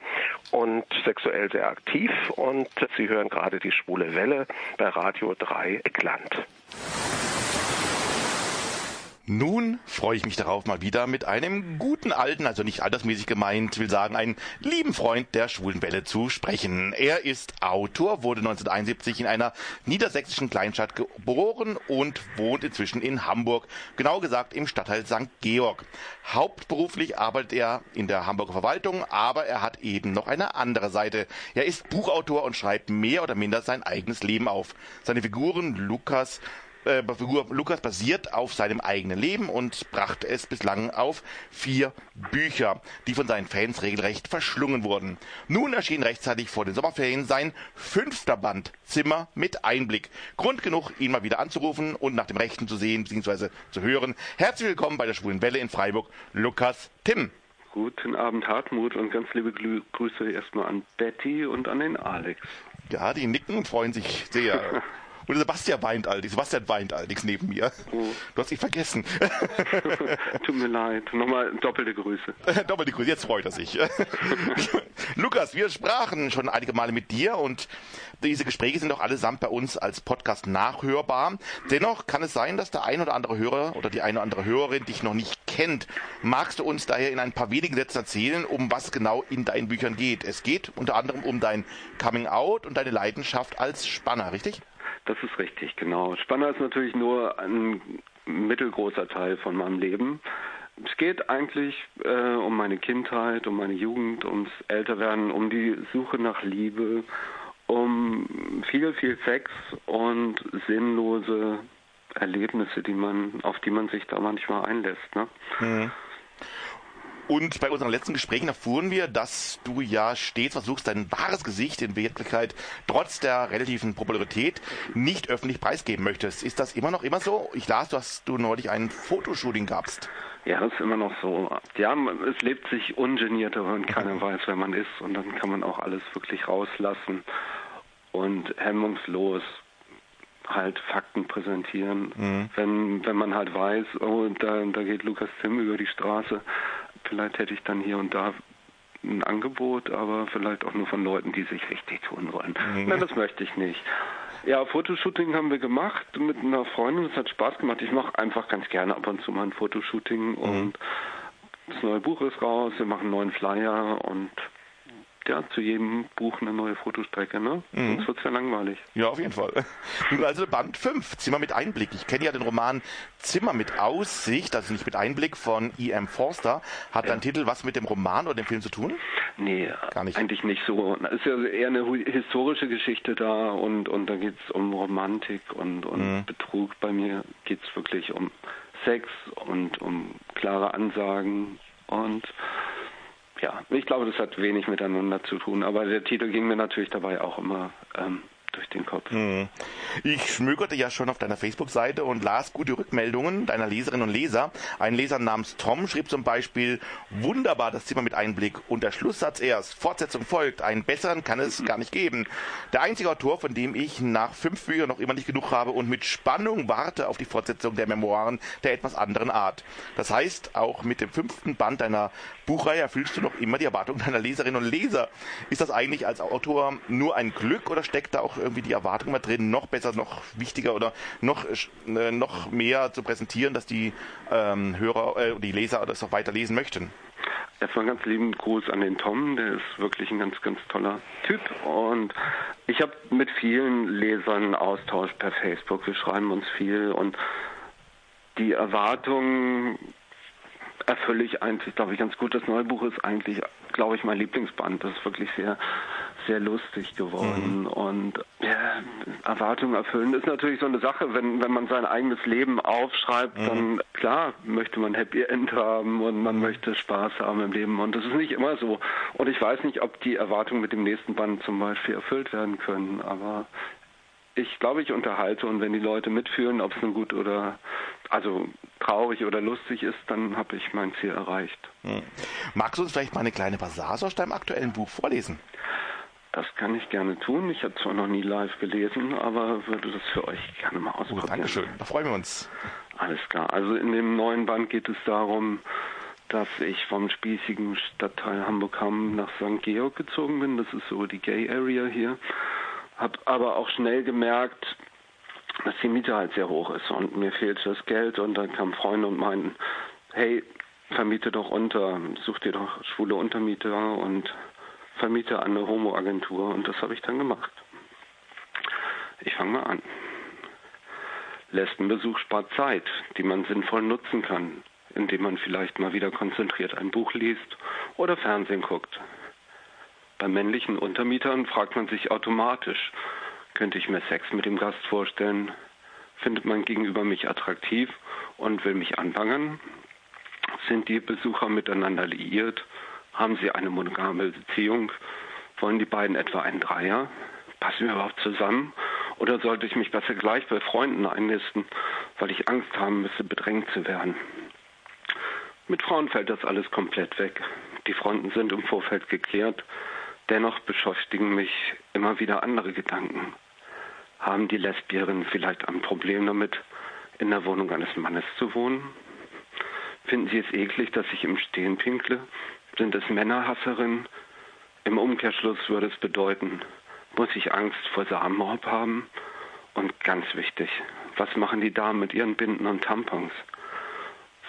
und sexuell sehr aktiv. Und Sie hören gerade die Schwule Welle bei Radio 3 Eckland. Nun freue ich mich darauf, mal wieder mit einem guten alten, also nicht altersmäßig gemeint, will sagen, einen lieben Freund der schwulen Welle zu sprechen. Er ist Autor, wurde 1971 in einer niedersächsischen Kleinstadt geboren und wohnt inzwischen in Hamburg, genau gesagt im Stadtteil St. Georg. Hauptberuflich arbeitet er in der Hamburger Verwaltung, aber er hat eben noch eine andere Seite. Er ist Buchautor und schreibt mehr oder minder sein eigenes Leben auf. Seine Figuren Lukas äh, Figur Lukas basiert auf seinem eigenen Leben und brachte es bislang auf vier Bücher, die von seinen Fans regelrecht verschlungen wurden. Nun erschien rechtzeitig vor den Sommerferien sein fünfter Band Zimmer mit Einblick. Grund genug, ihn mal wieder anzurufen und nach dem Rechten zu sehen bzw. zu hören. Herzlich willkommen bei der Schwulen Welle in Freiburg, Lukas Tim. Guten Abend, Hartmut, und ganz liebe Grüße erstmal an Betty und an den Alex. Ja, die nicken und freuen sich sehr. Und Sebastian weint allerdings. Sebastian weint allerdings neben mir. Oh. Du hast ihn vergessen. Tut mir leid. Nochmal doppelte Grüße. doppelte Grüße, jetzt freut er sich. Lukas, wir sprachen schon einige Male mit dir und diese Gespräche sind auch allesamt bei uns als Podcast nachhörbar. Dennoch kann es sein, dass der ein oder andere Hörer oder die eine oder andere Hörerin dich noch nicht kennt. Magst du uns daher in ein paar wenigen Sätzen erzählen, um was genau in deinen Büchern geht? Es geht unter anderem um dein Coming Out und deine Leidenschaft als Spanner, richtig? Das ist richtig, genau. Spanner ist natürlich nur ein mittelgroßer Teil von meinem Leben. Es geht eigentlich äh, um meine Kindheit, um meine Jugend, ums Älterwerden, um die Suche nach Liebe, um viel, viel Sex und sinnlose Erlebnisse, die man, auf die man sich da manchmal einlässt. Ne? Mhm. Und bei unseren letzten Gesprächen erfuhren wir, dass du ja stets versuchst, dein wahres Gesicht in Wirklichkeit trotz der relativen Popularität nicht öffentlich preisgeben möchtest. Ist das immer noch immer so? Ich las, dass du neulich ein Fotoshooting gabst. Ja, das ist immer noch so. Ja, es lebt sich ungenierter, wenn keiner weiß, wer man ist. Und dann kann man auch alles wirklich rauslassen und hemmungslos halt Fakten präsentieren. Mhm. Wenn, wenn man halt weiß, oh, da, da geht Lukas Tim über die Straße, vielleicht hätte ich dann hier und da ein Angebot, aber vielleicht auch nur von Leuten, die sich wichtig tun wollen. Mhm. Nein, das möchte ich nicht. Ja, Fotoshooting haben wir gemacht mit einer Freundin. Das hat Spaß gemacht. Ich mache einfach ganz gerne ab und zu mal ein Fotoshooting Mhm. und das neue Buch ist raus. Wir machen einen neuen Flyer und ja, zu jedem Buch eine neue Fotostrecke, ne? Mhm. Sonst wird's ja langweilig. Ja, auf jeden Fall. Nun also Band 5, Zimmer mit Einblick. Ich kenne ja den Roman Zimmer mit Aussicht, also nicht mit Einblick von E.M. Forster. Hat dein Titel was mit dem Roman oder dem Film zu tun? Nee, Gar nicht. eigentlich nicht so. Es ist ja eher eine historische Geschichte da und, und da geht's um Romantik und, und Mhm. Betrug. Bei mir geht's wirklich um Sex und um klare Ansagen und ja, ich glaube, das hat wenig miteinander zu tun, aber der Titel ging mir natürlich dabei auch immer ähm, durch den Kopf. Hm. Ich schmökerte ja schon auf deiner Facebook-Seite und las gute Rückmeldungen deiner Leserinnen und Leser. Ein Leser namens Tom schrieb zum Beispiel, wunderbar das Zimmer mit Einblick und der Schlusssatz erst, Fortsetzung folgt, einen besseren kann es gar nicht geben. Der einzige Autor, von dem ich nach fünf Büchern noch immer nicht genug habe und mit Spannung warte auf die Fortsetzung der Memoiren der etwas anderen Art. Das heißt, auch mit dem fünften Band deiner Buchreihe erfüllst du noch immer die Erwartungen deiner Leserinnen und Leser. Ist das eigentlich als Autor nur ein Glück oder steckt da auch irgendwie die Erwartung mal drin, noch besser, noch wichtiger oder noch, äh, noch mehr zu präsentieren, dass die ähm, Hörer, äh, die Leser das auch weiter lesen möchten? Erstmal ganz lieben Gruß an den Tom, der ist wirklich ein ganz, ganz toller Typ. Und ich habe mit vielen Lesern Austausch per Facebook. Wir schreiben uns viel und die Erwartungen erfülle ich eigentlich, glaube ich, ganz gut. Das neue Buch ist eigentlich, glaube ich, mein Lieblingsband. Das ist wirklich sehr, sehr lustig geworden. Und ja, Erwartungen erfüllen ist natürlich so eine Sache, wenn, wenn man sein eigenes Leben aufschreibt, dann klar möchte man Happy End haben und man möchte Spaß haben im Leben. Und das ist nicht immer so. Und ich weiß nicht, ob die Erwartungen mit dem nächsten Band zum Beispiel erfüllt werden können, aber ich glaube, ich unterhalte und wenn die Leute mitfühlen, ob es nun gut oder also traurig oder lustig ist, dann habe ich mein Ziel erreicht. Hm. Magst du uns vielleicht mal eine kleine Passage aus deinem aktuellen Buch vorlesen? Das kann ich gerne tun. Ich habe zwar noch nie live gelesen, aber würde das für euch gerne mal ausprobieren. Oh, Dankeschön, da freuen wir uns. Alles klar. Also in dem neuen Band geht es darum, dass ich vom spießigen Stadtteil Hamburg-Hamm nach St. Georg gezogen bin. Das ist so die Gay Area hier. Hab aber auch schnell gemerkt, dass die Miete halt sehr hoch ist und mir fehlte das Geld und dann kamen Freunde und meinten, hey, vermiete doch unter, such dir doch schwule Untermieter und vermiete an eine Homo-Agentur und das habe ich dann gemacht. Ich fange mal an. Lesbenbesuch spart Zeit, die man sinnvoll nutzen kann, indem man vielleicht mal wieder konzentriert ein Buch liest oder Fernsehen guckt. Bei männlichen Untermietern fragt man sich automatisch, könnte ich mir Sex mit dem Gast vorstellen? Findet mein Gegenüber mich attraktiv und will mich anbangen? Sind die Besucher miteinander liiert? Haben sie eine monogame Beziehung? Wollen die beiden etwa einen Dreier? Passen wir überhaupt zusammen? Oder sollte ich mich besser gleich bei Freunden einnisten, weil ich Angst haben müsste, bedrängt zu werden? Mit Frauen fällt das alles komplett weg. Die Fronten sind im Vorfeld geklärt. Dennoch beschäftigen mich immer wieder andere Gedanken. Haben die Lesbierinnen vielleicht ein Problem damit, in der Wohnung eines Mannes zu wohnen? Finden sie es eklig, dass ich im Stehen pinkle? Sind es Männerhasserinnen? Im Umkehrschluss würde es bedeuten, muss ich Angst vor Samenraub haben? Und ganz wichtig, was machen die Damen mit ihren Binden und Tampons?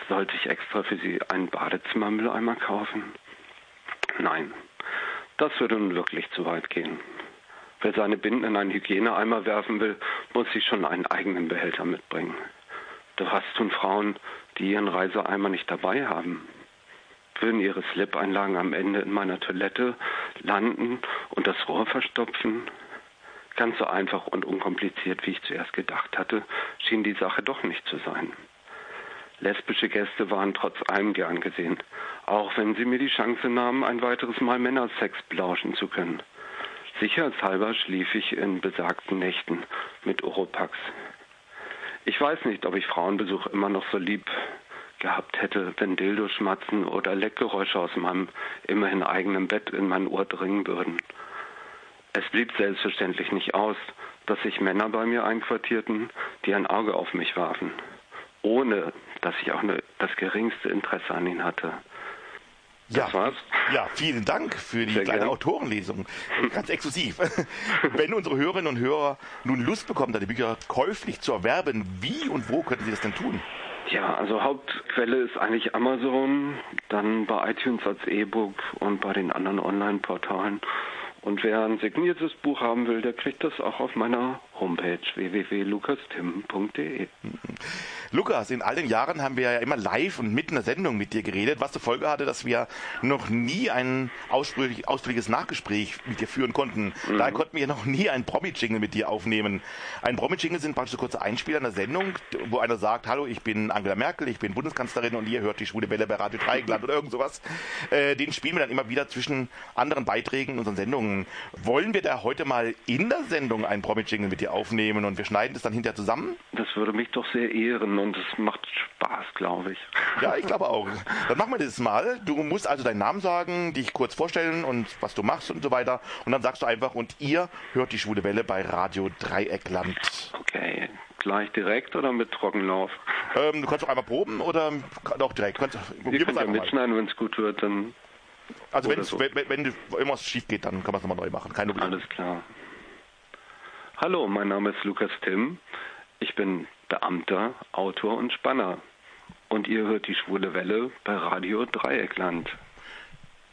Sollte ich extra für sie einen Badezimmermülleimer kaufen? Nein, das würde nun wirklich zu weit gehen. Wer seine Binden in einen Hygieneeimer werfen will, muss sich schon einen eigenen Behälter mitbringen. Doch was tun Frauen, die ihren Reiseeimer nicht dabei haben? Würden ihre Slip-Einlagen am Ende in meiner Toilette landen und das Rohr verstopfen? Ganz so einfach und unkompliziert, wie ich zuerst gedacht hatte, schien die Sache doch nicht zu sein. Lesbische Gäste waren trotz allem gern gesehen, auch wenn sie mir die Chance nahmen, ein weiteres Mal Männersex belauschen zu können. Sicherheitshalber schlief ich in besagten Nächten mit Oropax. Ich weiß nicht, ob ich Frauenbesuch immer noch so lieb gehabt hätte, wenn Dildo-Schmatzen oder Leckgeräusche aus meinem immerhin eigenen Bett in mein Ohr dringen würden. Es blieb selbstverständlich nicht aus, dass sich Männer bei mir einquartierten, die ein Auge auf mich warfen, ohne dass ich auch ne, das geringste Interesse an ihnen hatte. Ja, ja, vielen Dank für die Sehr kleine gern. Autorenlesung. Ganz exklusiv. Wenn unsere Hörerinnen und Hörer nun Lust bekommen, deine Bücher käuflich zu erwerben, wie und wo könnten sie das denn tun? Ja, also Hauptquelle ist eigentlich Amazon, dann bei iTunes als E-Book und bei den anderen Online-Portalen. Und wer ein signiertes Buch haben will, der kriegt das auch auf meiner Homepage www.lukastim.de. Lukas, in all den Jahren haben wir ja immer live und mitten in der Sendung mit dir geredet, was zur Folge hatte, dass wir noch nie ein ausführlich, ausführliches Nachgespräch mit dir führen konnten. Mhm. Daher konnten wir noch nie einen Promi-Jingle mit dir aufnehmen. Ein Promi-Jingle sind praktisch so kurze Einspieler in der Sendung, wo einer sagt, hallo, ich bin Angela Merkel, ich bin Bundeskanzlerin und ihr hört die Schwule Welle bei Radio Dreieckland oder irgend sowas. Äh, den spielen wir dann immer wieder zwischen anderen Beiträgen in unseren Sendungen. Wollen wir da heute mal in der Sendung einen Promi-Jingle mit dir aufnehmen und wir schneiden das dann hinterher zusammen? Das würde mich doch sehr ehren und es macht Spaß, glaube ich. Ja, ich glaube auch. Dann machen wir das mal. Du musst also deinen Namen sagen, dich kurz vorstellen und was du machst und so weiter. Und dann sagst du einfach, und ihr hört die Schwule Welle bei Radio Dreieckland. Okay, gleich direkt oder mit Trockenlauf? Ähm, du kannst auch einmal proben oder doch direkt. Du kannst, Wir können ja mitschneiden, wenn es gut wird, dann... Also wenn's, so. wenn, wenn, wenn irgendwas schief geht, dann kann man es nochmal neu machen. Keine Problem. Alles klar. Hallo, mein Name ist Lukas Timm. Ich bin Beamter, Autor und Spanner. Und ihr hört die Schwule Welle bei Radio Dreieckland.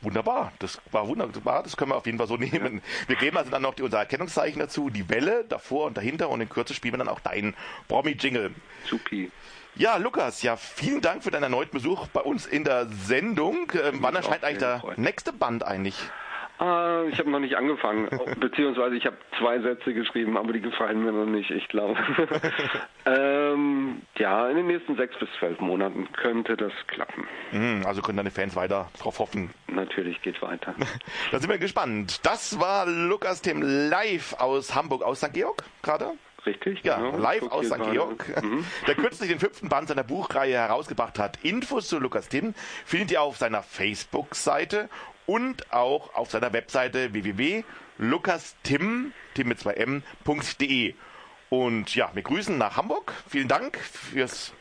Wunderbar, das war wunderbar, das können wir auf jeden Fall so nehmen. Wir geben also dann noch die, unser Erkennungszeichen dazu, die Welle davor und dahinter und in Kürze spielen wir dann auch deinen Promi-Jingle. Supi. Ja, Lukas, ja, vielen Dank für deinen erneuten Besuch bei uns in der Sendung. Ähm, wann erscheint eigentlich der nächste Band eigentlich? Ah, ich habe noch nicht angefangen, beziehungsweise ich habe zwei Sätze geschrieben, aber die gefallen mir noch nicht, ich glaube. ähm, ja, in den nächsten sechs bis zwölf Monaten könnte das klappen. Hm, also können deine Fans weiter drauf hoffen. Natürlich geht weiter. Da sind wir gespannt. Das war Lukas Tim live aus Hamburg, aus St. Georg gerade. Richtig? Ja, genau. live aus St. Georg, Mhm. der kürzlich den fünften Band seiner Buchreihe herausgebracht hat. Infos zu Lukas Tim findet ihr auf seiner Facebook-Seite und auch auf seiner Webseite www.lukastim, Tim mit zwei M.de. Und ja, wir grüßen nach Hamburg. Vielen Dank fürs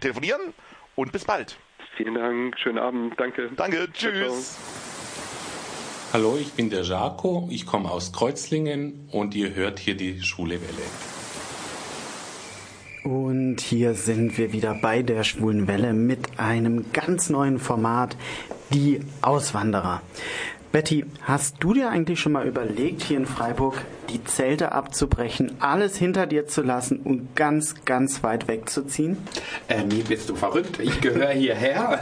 Telefonieren und bis bald. Vielen Dank, schönen Abend, danke. Danke, Ciao, tschüss. Hallo, ich bin der Jaco, ich komme aus Kreuzlingen und ihr hört hier die Schwule Welle. Und hier sind wir wieder bei der Schwulen Welle mit einem ganz neuen Format, die Auswanderer. Betty, hast du dir eigentlich schon mal überlegt, hier in Freiburg die Zelte abzubrechen, alles hinter dir zu lassen und ganz, ganz weit wegzuziehen? Äh, nee, bist du verrückt? Ich gehöre hierher.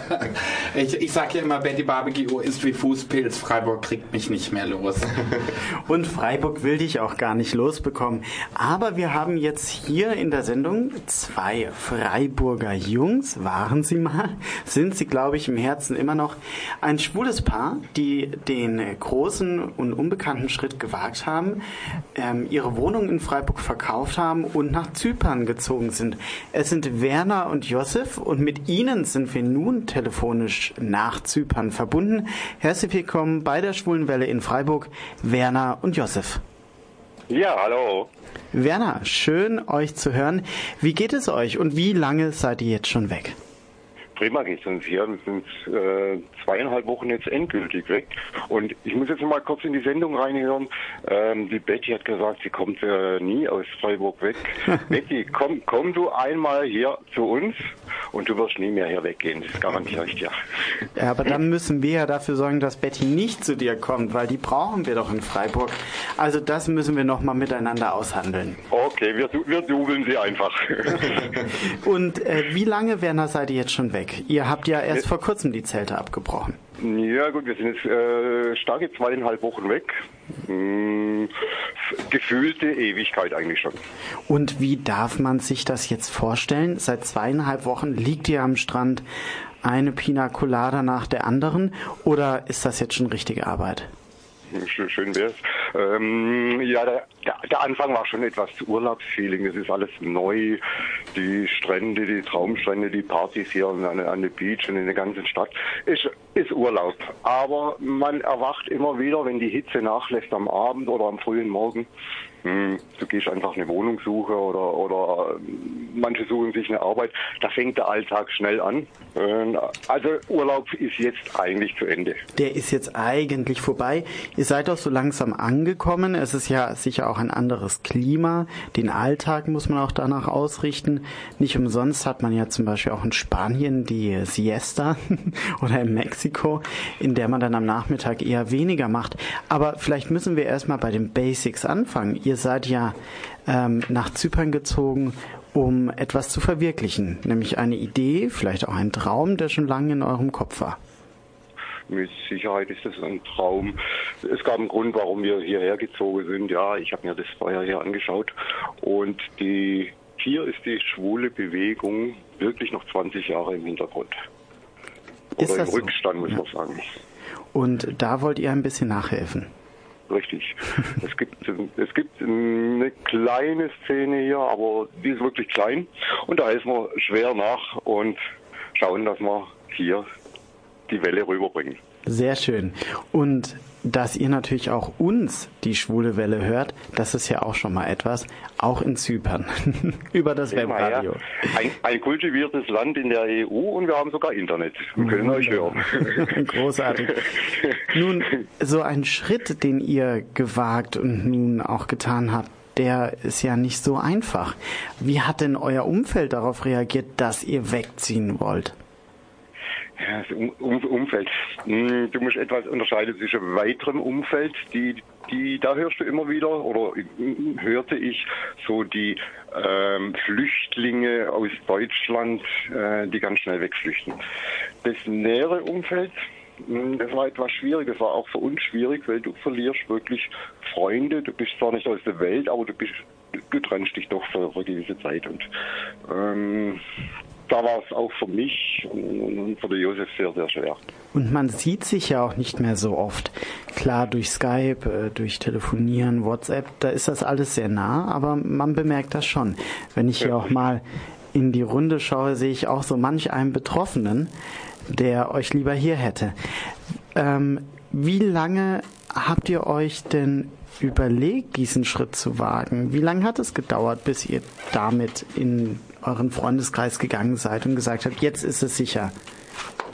Ich, ich sag ja immer, Betty Barbecue ist wie Fußpilz. Freiburg kriegt mich nicht mehr los. Und Freiburg will dich auch gar nicht losbekommen. Aber wir haben jetzt hier in der Sendung zwei Freiburger Jungs, waren sie mal, sind sie, glaube ich, im Herzen immer noch. Ein schwules Paar, die den großen und unbekannten Schritt gewagt haben, ihre Wohnung in Freiburg verkauft haben und nach Zypern gezogen sind. Es sind Werner und Josef und mit ihnen sind wir nun telefonisch nach Zypern verbunden. Herzlich willkommen bei der Schwulen Welle in Freiburg, Werner und Josef. Ja, hallo. Werner, schön euch zu hören. Wie geht es euch und wie lange seid ihr jetzt schon weg? Prima geht's uns hier. Wir sind äh, zweieinhalb Wochen jetzt endgültig weg. Und ich muss jetzt mal kurz in die Sendung reinhören. Ähm, die Betty hat gesagt, sie kommt äh, nie aus Freiburg weg. Betty, komm, komm du einmal hier zu uns und du wirst nie mehr hier weggehen. Das garantiere ich dir. Ja, aber dann müssen wir ja dafür sorgen, dass Betty nicht zu dir kommt, weil die brauchen wir doch in Freiburg. Also das müssen wir nochmal miteinander aushandeln. Okay, wir, wir dubeln sie einfach. Und äh, wie lange, Werner, seid ihr jetzt schon weg? Ihr habt ja erst vor kurzem die Zelte abgebrochen. Ja gut, wir sind jetzt äh, starke zweieinhalb Wochen weg. Hm, gefühlte Ewigkeit eigentlich schon. Und wie darf man sich das jetzt vorstellen? Seit zweieinhalb Wochen liegt ihr am Strand, eine Pina Colada nach der anderen, oder ist das jetzt schon richtige Arbeit? Schön, schön wär's. Ähm, ja, der, der, der Anfang war schon etwas Urlaubsfeeling. Es ist alles neu. Die Strände, die Traumstrände, die Partys hier an, an der Beach und in der ganzen Stadt. Ist, ist Urlaub. Aber man erwacht immer wieder, wenn die Hitze nachlässt am Abend oder am frühen Morgen. Hm, du gehst einfach eine Wohnung suchen oder, oder manche suchen sich eine Arbeit. Da fängt der Alltag schnell an. Ähm, Also Urlaub ist jetzt eigentlich zu Ende. Der ist jetzt eigentlich vorbei. Ihr seid auch so langsam angekommen. Es ist ja sicher auch ein anderes Klima. Den Alltag muss man auch danach ausrichten. Nicht umsonst hat man ja zum Beispiel auch in Spanien die Siesta oder in Mexiko, in der man dann am Nachmittag eher weniger macht. Aber vielleicht müssen wir erstmal bei den Basics anfangen. Ihr seid ja ähm, nach Zypern gezogen, um etwas zu verwirklichen, nämlich eine Idee, vielleicht auch ein Traum, der schon lange in eurem Kopf war. Mit Sicherheit ist das ein Traum. Es gab einen Grund, warum wir hierher gezogen sind. Ja, ich habe mir das vorher hier angeschaut. Und die, hier ist die schwule Bewegung wirklich noch 20 Jahre im Hintergrund. Ist Oder im so? Rückstand, muss man sagen. Und da wollt ihr ein bisschen nachhelfen. Richtig. es gibt es gibt eine kleine Szene hier, aber die ist wirklich klein. Und da helfen wir schwer nach und schauen, dass wir hier die Welle rüberbringen. Sehr schön. Und dass ihr natürlich auch uns die schwule Welle hört, das ist ja auch schon mal etwas, auch in Zypern, über das Immer, Webradio. ja. Ein, ein kultiviertes Land in der EU und wir haben sogar Internet. Wir können euch hören. Großartig. Nun, so ein Schritt, den ihr gewagt und nun auch getan habt, der ist ja nicht so einfach. Wie hat denn euer Umfeld darauf reagiert, dass ihr wegziehen wollt? Ja, das um, um, Umfeld. Hm, Du musst etwas unterscheiden zwischen weiterem Umfeld, die, die, da hörst du immer wieder, oder hm, hörte ich so die ähm, Flüchtlinge aus Deutschland, äh, die ganz schnell wegflüchten. Das nähere Umfeld, hm, das war etwas schwierig, das war auch für uns schwierig, weil du verlierst wirklich Freunde, du bist zwar nicht aus der Welt, aber du bist, du trennst dich doch für, für gewisse Zeit und ähm, da war es auch für mich und für den Josef sehr, sehr schwer. Und man sieht sich ja auch nicht mehr so oft. Klar, durch Skype, äh, durch Telefonieren, WhatsApp, da ist das alles sehr nah, aber man bemerkt das schon. Wenn ich hier auch mal in die Runde schaue, sehe ich auch so manch einen Betroffenen, der euch lieber hier hätte. Ähm, wie lange habt ihr euch denn überlegt, diesen Schritt zu wagen? Wie lange hat es gedauert, bis ihr damit in euren Freundeskreis gegangen seid und gesagt habt, jetzt ist es sicher,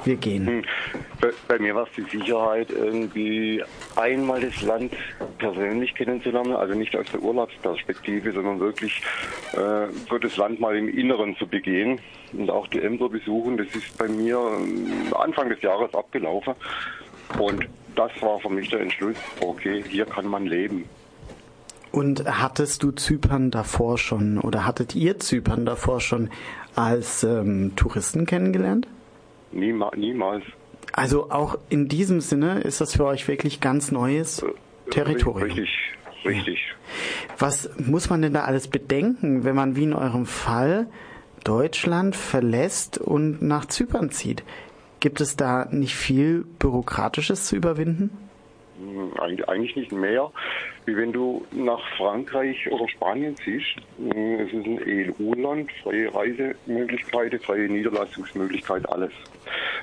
wir gehen? Hm. Bei, bei mir war es die Sicherheit, irgendwie einmal das Land persönlich kennenzulernen, also nicht aus der Urlaubsperspektive, sondern wirklich äh, so das Land mal im Inneren zu begehen und auch die Ämter besuchen. Das ist bei mir ähm, Anfang des Jahres abgelaufen und das war für mich der Entschluss, okay, hier kann man leben. Und hattest du Zypern davor schon oder hattet ihr Zypern davor schon als ähm, Touristen kennengelernt? Niema, niemals. Also auch in diesem Sinne ist das für euch wirklich ganz neues Territorium. Richtig, richtig. Was muss man denn da alles bedenken, wenn man wie in eurem Fall Deutschland verlässt und nach Zypern zieht? Gibt es da nicht viel Bürokratisches zu überwinden? Hm, Eig- Eigentlich nicht mehr, wie wenn du nach Frankreich oder Spanien ziehst. Hm, Es ist ein EU-Land, freie Reisemöglichkeiten, freie Niederlassungsmöglichkeit, alles.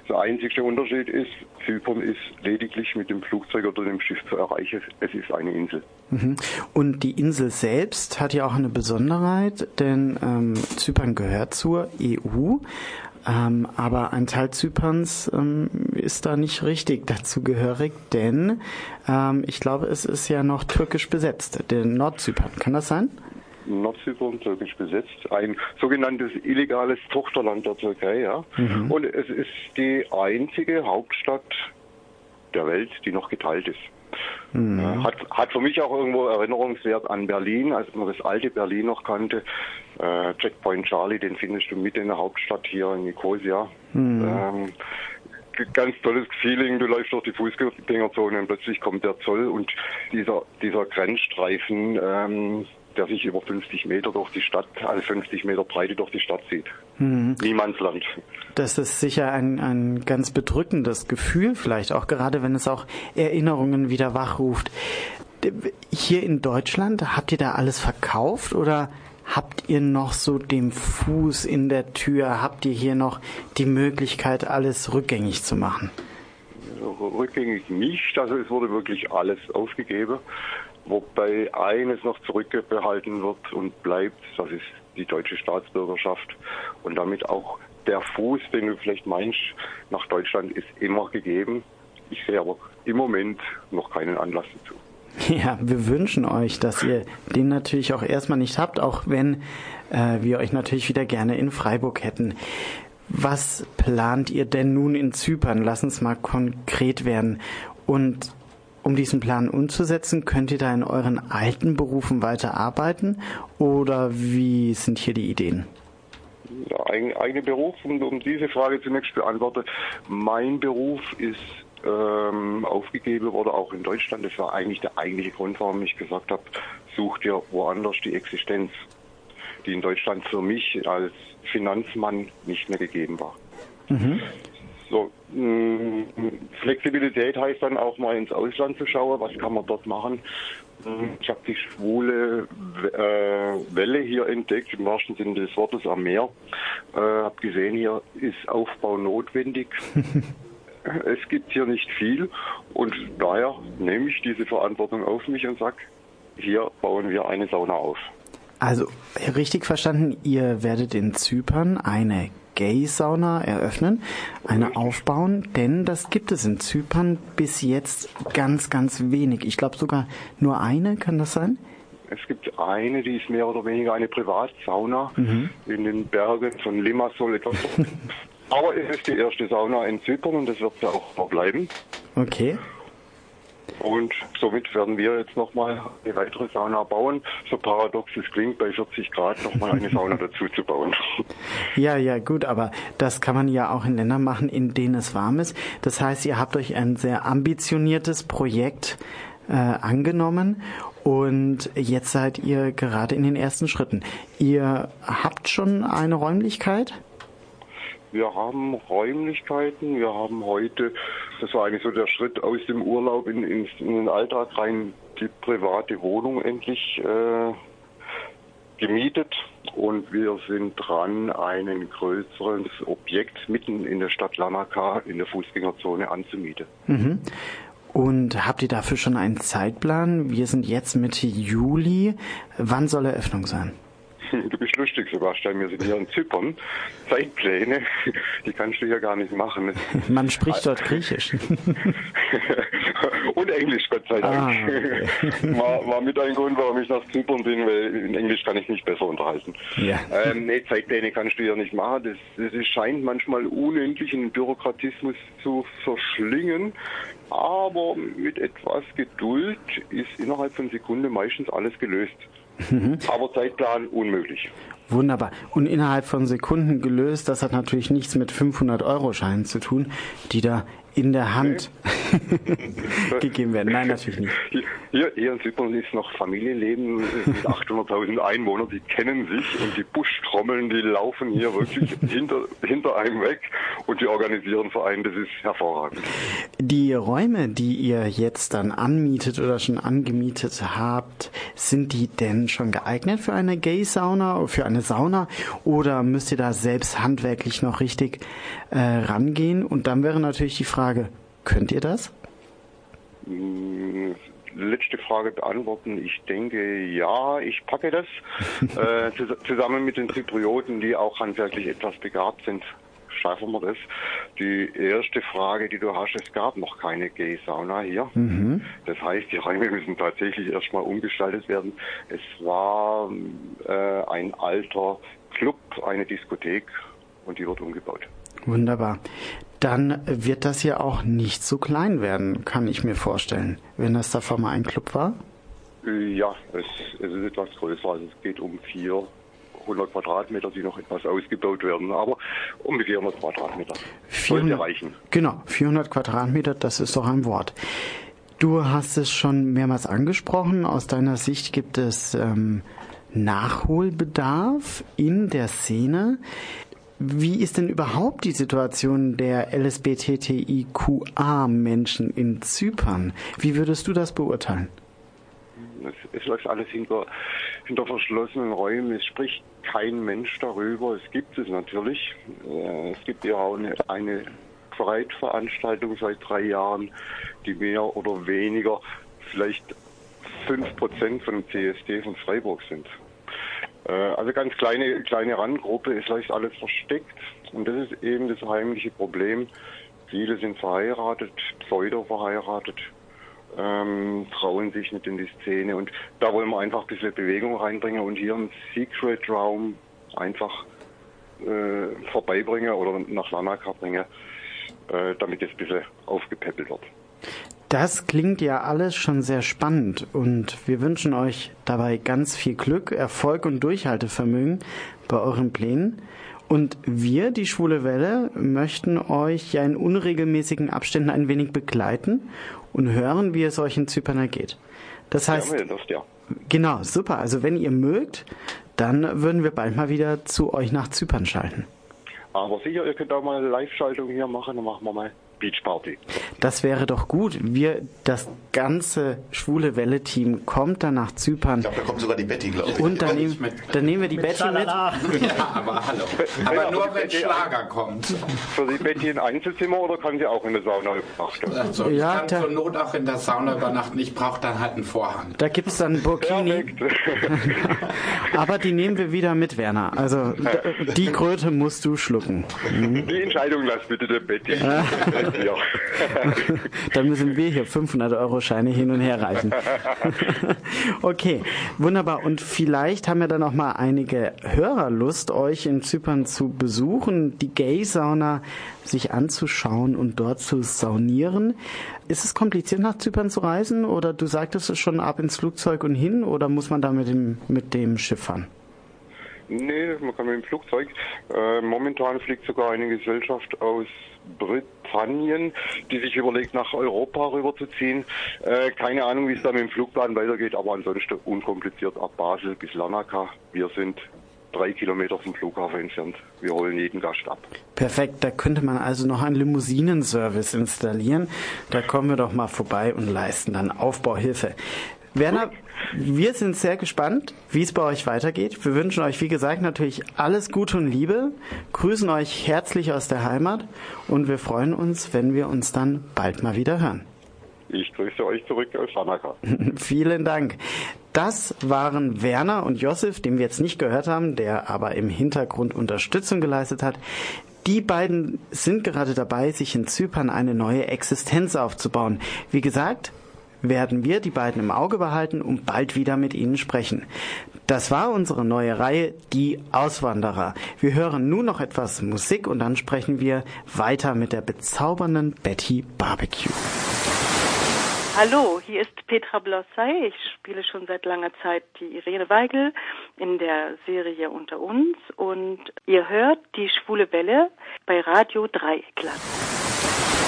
Der einzige Unterschied ist, Zypern ist lediglich mit dem Flugzeug oder dem Schiff zu erreichen. Es ist eine Insel. Mhm. Und die Insel selbst hat ja auch eine Besonderheit, denn ähm, Zypern gehört zur EU, ähm, aber ein Teil Zyperns ähm, ist da nicht richtig dazugehörig, denn ähm, ich glaube, es ist ja noch türkisch besetzt, der Nordzypern. Kann das sein? Nordzypern türkisch besetzt, ein sogenanntes illegales Tochterland der Türkei, ja. Mhm. Und es ist die einzige Hauptstadt der Welt, die noch geteilt ist. Mhm. Hat, hat für mich auch irgendwo Erinnerungswert an Berlin, als man das alte Berlin noch kannte. Äh, Checkpoint Charlie, den findest du mit in der Hauptstadt hier in Nicosia. Mhm. Ähm, ganz tolles Feeling, du läufst durch die Fußgängerzone und plötzlich kommt der Zoll und dieser, dieser Grenzstreifen, ähm, der sich über 50 Meter durch die Stadt, also 50 Meter Breite durch die Stadt zieht. Mhm. Niemandsland. Das ist sicher ein, ein ganz bedrückendes Gefühl, vielleicht auch gerade wenn es auch Erinnerungen wieder wachruft. Hier in Deutschland, habt ihr da alles verkauft oder habt ihr noch so den Fuß in der Tür? Habt ihr hier noch die Möglichkeit, alles rückgängig zu machen? Rückgängig nicht, also es wurde wirklich alles aufgegeben, wobei eines noch zurückbehalten wird und bleibt, das ist die deutsche Staatsbürgerschaft und damit auch der Fuß, den du vielleicht meinst, nach Deutschland ist immer gegeben. Ich sehe aber im Moment noch keinen Anlass dazu. Ja, wir wünschen euch, dass ihr den natürlich auch erstmal nicht habt, auch wenn äh, wir euch natürlich wieder gerne in Freiburg hätten. Was plant ihr denn nun in Zypern? Lass uns mal konkret werden. Und um diesen Plan umzusetzen, könnt ihr da in euren alten Berufen weiter arbeiten oder wie sind hier die Ideen? Ja, eigene Beruf, um, um diese Frage zunächst beantworte. Mein Beruf ist ähm, aufgegeben wurde, auch in Deutschland. Das war eigentlich der eigentliche Grund, warum ich gesagt habe, such dir woanders die Existenz, die in Deutschland für mich als Finanzmann nicht mehr gegeben war. Mhm. So, Flexibilität heißt dann auch mal ins Ausland zu schauen, was kann man dort machen. Ich habe die schwule äh, Welle hier entdeckt, im wahrsten Sinne des Wortes am Meer. Äh, habe gesehen, hier ist Aufbau notwendig. es gibt hier nicht viel und daher nehme ich diese Verantwortung auf mich und sage, hier bauen wir eine Sauna auf. Also richtig verstanden, ihr werdet in Zypern eine Gay-Sauna eröffnen, eine aufbauen, denn das gibt es in Zypern bis jetzt ganz, ganz wenig. Ich glaube sogar nur eine, kann das sein? Es gibt eine, die ist mehr oder weniger eine Privatsauna mhm. in den Bergen von Limassol etwas Aber es ist die erste Sauna in Zypern und das wird ja auch verbleiben. Okay. Und somit werden wir jetzt nochmal eine weitere Sauna bauen. So paradox es klingt, bei 40 Grad nochmal eine Sauna dazu zu bauen. Ja, ja, gut, aber das kann man ja auch in Ländern machen, in denen es warm ist. Das heißt, ihr habt euch ein sehr ambitioniertes Projekt äh, angenommen und jetzt seid ihr gerade in den ersten Schritten. Ihr habt schon eine Räumlichkeit? Wir haben Räumlichkeiten, wir haben heute, das war eigentlich so der Schritt aus dem Urlaub in, in, in den Alltag rein, die private Wohnung endlich äh, gemietet und wir sind dran, ein größeres Objekt mitten in der Stadt Lanaka in der Fußgängerzone anzumieten. Mhm. Und habt ihr dafür schon einen Zeitplan? Wir sind jetzt Mitte Juli. Wann soll Eröffnung sein? Du bist lustig, Sebastian. Wir sind hier in Zypern. Zeitpläne, die kannst du hier gar nicht machen. Man spricht dort Griechisch. Und Englisch, Gott sei Dank. Ah, okay. war, war mit ein Grund, warum ich nach Zypern bin, weil in Englisch kann ich mich besser unterhalten. Ja. Ähm, nee, Zeitpläne kannst du hier nicht machen. Das, das scheint manchmal unendlich in Bürokratismus zu verschlingen. Aber mit etwas Geduld ist innerhalb von Sekunden meistens alles gelöst. Mhm. Aber Zeitplan unmöglich. Wunderbar. Und innerhalb von Sekunden gelöst, das hat natürlich nichts mit 500-Euro-Scheinen zu tun, die da in der Hand gegeben werden. Nein, natürlich nicht. Hier, hier in Zypern ist noch Familienleben mit 800.000 Einwohnern, die kennen sich und die Buschtrommeln, die laufen hier wirklich hinter, hinter einem weg und die organisieren Vereine, das ist hervorragend. Die Räume, die ihr jetzt dann anmietet oder schon angemietet habt, sind die denn schon geeignet für eine Gay-Sauna, für eine Sauna oder müsst ihr da selbst handwerklich noch richtig äh, rangehen? Und dann wäre natürlich die Frage, könnt ihr das? Hm, letzte Frage beantworten. Ich denke, ja, ich packe das. äh, zusammen mit den Zyprioten, die auch handwerklich etwas begabt sind, schaffen wir das. Die erste Frage, die du hast, es gab noch keine Gay-Sauna hier. Mhm. Das heißt, die Räume müssen tatsächlich erstmal umgestaltet werden. Es war äh, ein alter Club, eine Diskothek und die wird umgebaut. Wunderbar dann wird das ja auch nicht so klein werden, kann ich mir vorstellen, wenn das davor mal ein Club war. Ja, es, es ist etwas größer. Also es geht um 400 Quadratmeter, die noch etwas ausgebaut werden, aber um die 400 Quadratmeter. 400, reichen. Genau, 400 Quadratmeter, das ist doch ein Wort. Du hast es schon mehrmals angesprochen. Aus deiner Sicht gibt es ähm, Nachholbedarf in der Szene. Wie ist denn überhaupt die Situation der LSBTTIQA-Menschen in Zypern? Wie würdest du das beurteilen? Es, es läuft alles hinter, hinter verschlossenen Räumen. Es spricht kein Mensch darüber. Es gibt es natürlich. Äh, es gibt ja auch eine, eine Freitveranstaltung seit drei Jahren, die mehr oder weniger vielleicht fünf Prozent von dem CSD von Freiburg sind. Äh, also ganz kleine, kleine Randgruppe, es läuft alles versteckt. Und das ist eben das heimliche Problem. Viele sind verheiratet, pseudo verheiratet, ähm, trauen sich nicht in die Szene. Und da wollen wir einfach ein bisschen Bewegung reinbringen und hier im Secret Raum einfach äh, vorbeibringen oder nach Lanaka bringen, äh, damit es ein bisschen aufgepäppelt wird. Das klingt ja alles schon sehr spannend und wir wünschen euch dabei ganz viel Glück, Erfolg und Durchhaltevermögen bei euren Plänen. Und wir, die Schwule Welle, möchten euch ja in unregelmäßigen Abständen ein wenig begleiten und hören, wie es euch in Zypern ergeht. Das heißt, ja, das, ja. genau, super. Also wenn ihr mögt, dann würden wir bald mal wieder zu euch nach Zypern schalten. Aber sicher, ihr könnt auch mal eine Live-Schaltung hier machen, dann machen wir mal Beachparty. Das wäre doch gut. Wir, das ganze schwule Welle-Team kommt dann nach Zypern. Ich glaube, da kommt sogar die Betty, glaube ich. Und dann, nehm, dann nehmen wir die Mit Betty mit. Schalala. Ja, aber hallo. Aber nur wenn Schlager kommt. Für die Betty ein Einzelzimmer oder kann sie auch in der Sauna übernachten? Also, ich Ja, kann da- zur Not auch in der Sauna übernachten. Ich brauche dann halt einen Vorhang. Da gibt's dann Burkini. Aber die nehmen wir wieder mit, Werner. Also die Kröte musst du schlucken. Mhm. Die Entscheidung lass bitte der Betty. Ja. Dann müssen wir hier 500 Euro Scheine hin und her reichen. Okay, wunderbar. Und vielleicht haben ja dann auch mal einige Hörer Lust, euch in Zypern zu besuchen, die Gay-Sauna sich anzuschauen und dort zu saunieren. Ist es kompliziert, nach Zypern zu reisen? Oder du sagtest es schon ab ins Flugzeug und hin? Oder muss man da mit dem, mit dem Schiff fahren? Nee, man kann mit dem Flugzeug. Äh, momentan fliegt sogar eine Gesellschaft aus Britannien, die sich überlegt, nach Europa rüberzuziehen. Äh, keine Ahnung, wie es da mit dem Flugplan weitergeht, aber ansonsten unkompliziert ab Basel bis Lanaka. Wir sind drei Kilometer vom Flughafen entfernt. Wir holen jeden Gast ab. Perfekt, da könnte man also noch einen Limousinenservice installieren. Da kommen wir doch mal vorbei und leisten dann Aufbauhilfe. Werner, wir sind sehr gespannt, wie es bei euch weitergeht. Wir wünschen euch, wie gesagt, natürlich alles Gute und Liebe, grüßen euch herzlich aus der Heimat und wir freuen uns, wenn wir uns dann bald mal wieder hören. Ich grüße euch zurück aus Lanaka. Vielen Dank. Das waren Werner und Josef, den wir jetzt nicht gehört haben, der aber im Hintergrund Unterstützung geleistet hat. Die beiden sind gerade dabei, sich in Zypern eine neue Existenz aufzubauen. Wie gesagt, werden wir die beiden im Auge behalten und bald wieder mit ihnen sprechen. Das war unsere neue Reihe Die Auswanderer. Wir hören nun noch etwas Musik und dann sprechen wir weiter mit der bezaubernden Betty Barbecue. Hallo, hier ist Petra Blossay. Ich spiele schon seit langer Zeit die Irene Weigel in der Serie Unter uns und ihr hört die Schwule Welle bei Radio Dreieckland.